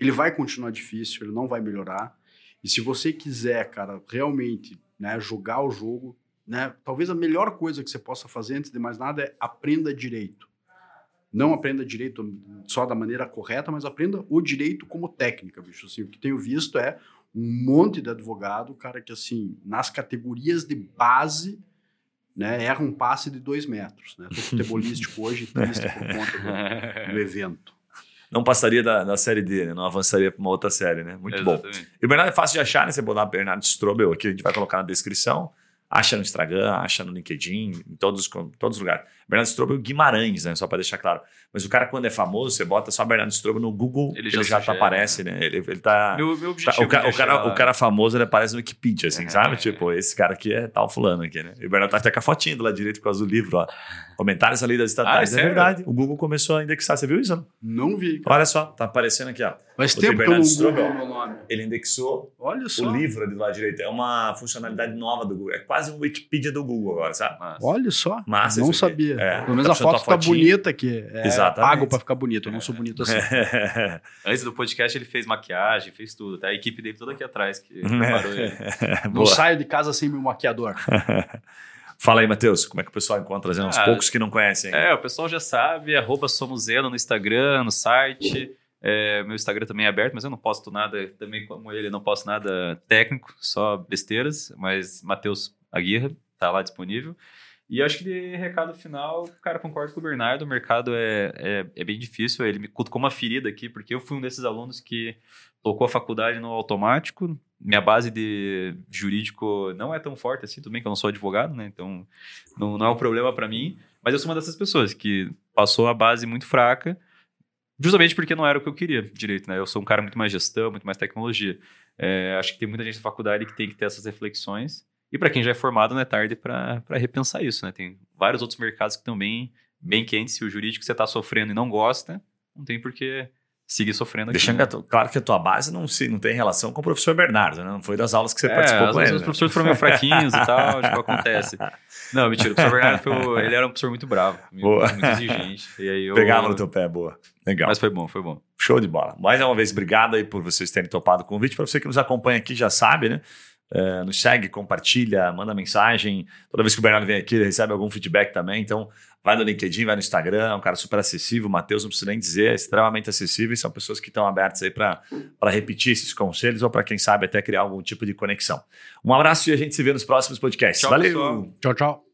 ele vai continuar difícil, ele não vai melhorar. E se você quiser, cara, realmente né, jogar o jogo, né, talvez a melhor coisa que você possa fazer, antes de mais nada, é aprenda direito. Não aprenda direito só da maneira correta, mas aprenda o direito como técnica, bicho. Assim, o que tenho visto é um monte de advogado, cara, que assim, nas categorias de base, né, erra um passe de dois metros. Né? Tô futebolístico hoje, triste por conta do, do evento. Não passaria da, da série D, né? Não avançaria para uma outra série, né? Muito bom. Exatamente. E o Bernardo é fácil de achar, né? Você botar Bernardo Strobel aqui, a gente vai colocar na descrição. Acha no Instagram, acha no LinkedIn, em todos, os- todos os lugares. Bernardo Strobel Guimarães, né? Só para deixar claro. Mas o cara, quando é famoso, você bota só Bernardo Strobel no Google, ele Ele já, já tá aparece, né? Ele, ele tá. Meu, meu tá- objetivo o, ca- é o cara, o cara famoso, ele aparece no Wikipedia, assim, É. sabe? Tipo, esse cara aqui é tal fulano aqui, né? E o Bernardo tá até com a fotinha do lado direito por causa do livro, ó. Comentários ali das estatais. Ah, é é verdade. O Google começou a indexar. Você viu isso? não? Não vi. cara. Olha só, tá aparecendo aqui, ó. Faz Botei tempo que eu não Bernardo nome. Ele indexou Olha só. o livro ali do lado direito. É uma funcionalidade nova do Google. É quase um Wikipedia do Google agora, sabe? Massa. Olha só. Massa não sabia. É, Pelo menos a foto tá fotinha. bonita aqui. É Exatamente. pago pra ficar bonito. Eu não sou bonito assim. Antes do podcast, ele fez maquiagem, fez tudo. Tá? A equipe dele toda aqui atrás, que preparou ele. Não Boa. saio de casa sem meu maquiador. Fala aí, Matheus, como é que o pessoal encontra? Trazendo uns Ah, poucos que não conhecem. É, o pessoal já sabe, arroba Somoseno no Instagram, no site. É, meu Instagram também é aberto, mas eu não posto nada, também como ele, não posto nada técnico, só besteiras, mas Matheus Aguirre tá lá disponível. E acho que de recado final, cara, concordo com o Bernardo, o mercado é, é, é bem difícil, ele me cutucou uma ferida aqui, porque eu fui um desses alunos que tocou a faculdade no automático, minha base de jurídico não é tão forte assim, tudo bem que eu não sou advogado, né, então não, não é um problema para mim, mas eu sou uma dessas pessoas que passou a base muito fraca, justamente porque não era o que eu queria direito, né? Eu sou um cara muito mais gestão, muito mais tecnologia. É, acho que tem muita gente na faculdade que tem que ter essas reflexões. E para quem já é formado, não é tarde para repensar isso, né? Tem vários outros mercados que estão bem, quentes. Se o jurídico você está sofrendo e não gosta, não tem por que seguir sofrendo aqui. Deixando né? claro que a tua base não, se, não tem relação com o professor Bernardo, né? Não foi das aulas que você É, participou com ele. os né? professores foram meio fraquinhos e tal, tipo, acontece. Não, mentira, o professor Bernardo foi, o- ele era um professor muito bravo, muito, Boa. muito exigente. E aí eu, Pegava no teu pé, boa. Legal. Mas foi bom, foi bom. Show de bola. Mais uma vez, obrigado aí por vocês terem topado o convite. Para você que nos acompanha aqui, já sabe, né? É, nos segue, compartilha, manda mensagem. Toda vez que o Bernardo vem aqui, ele recebe algum feedback também. Então, vai no LinkedIn, vai no Instagram. É um cara super acessível. O Matheus, não precisa nem dizer, é extremamente acessível. E são pessoas que estão abertas aí para repetir esses conselhos ou para, quem sabe, até criar algum tipo de conexão. Um abraço e a gente se vê nos próximos podcasts. Tchau, Valeu! pessoal. Tchau, tchau.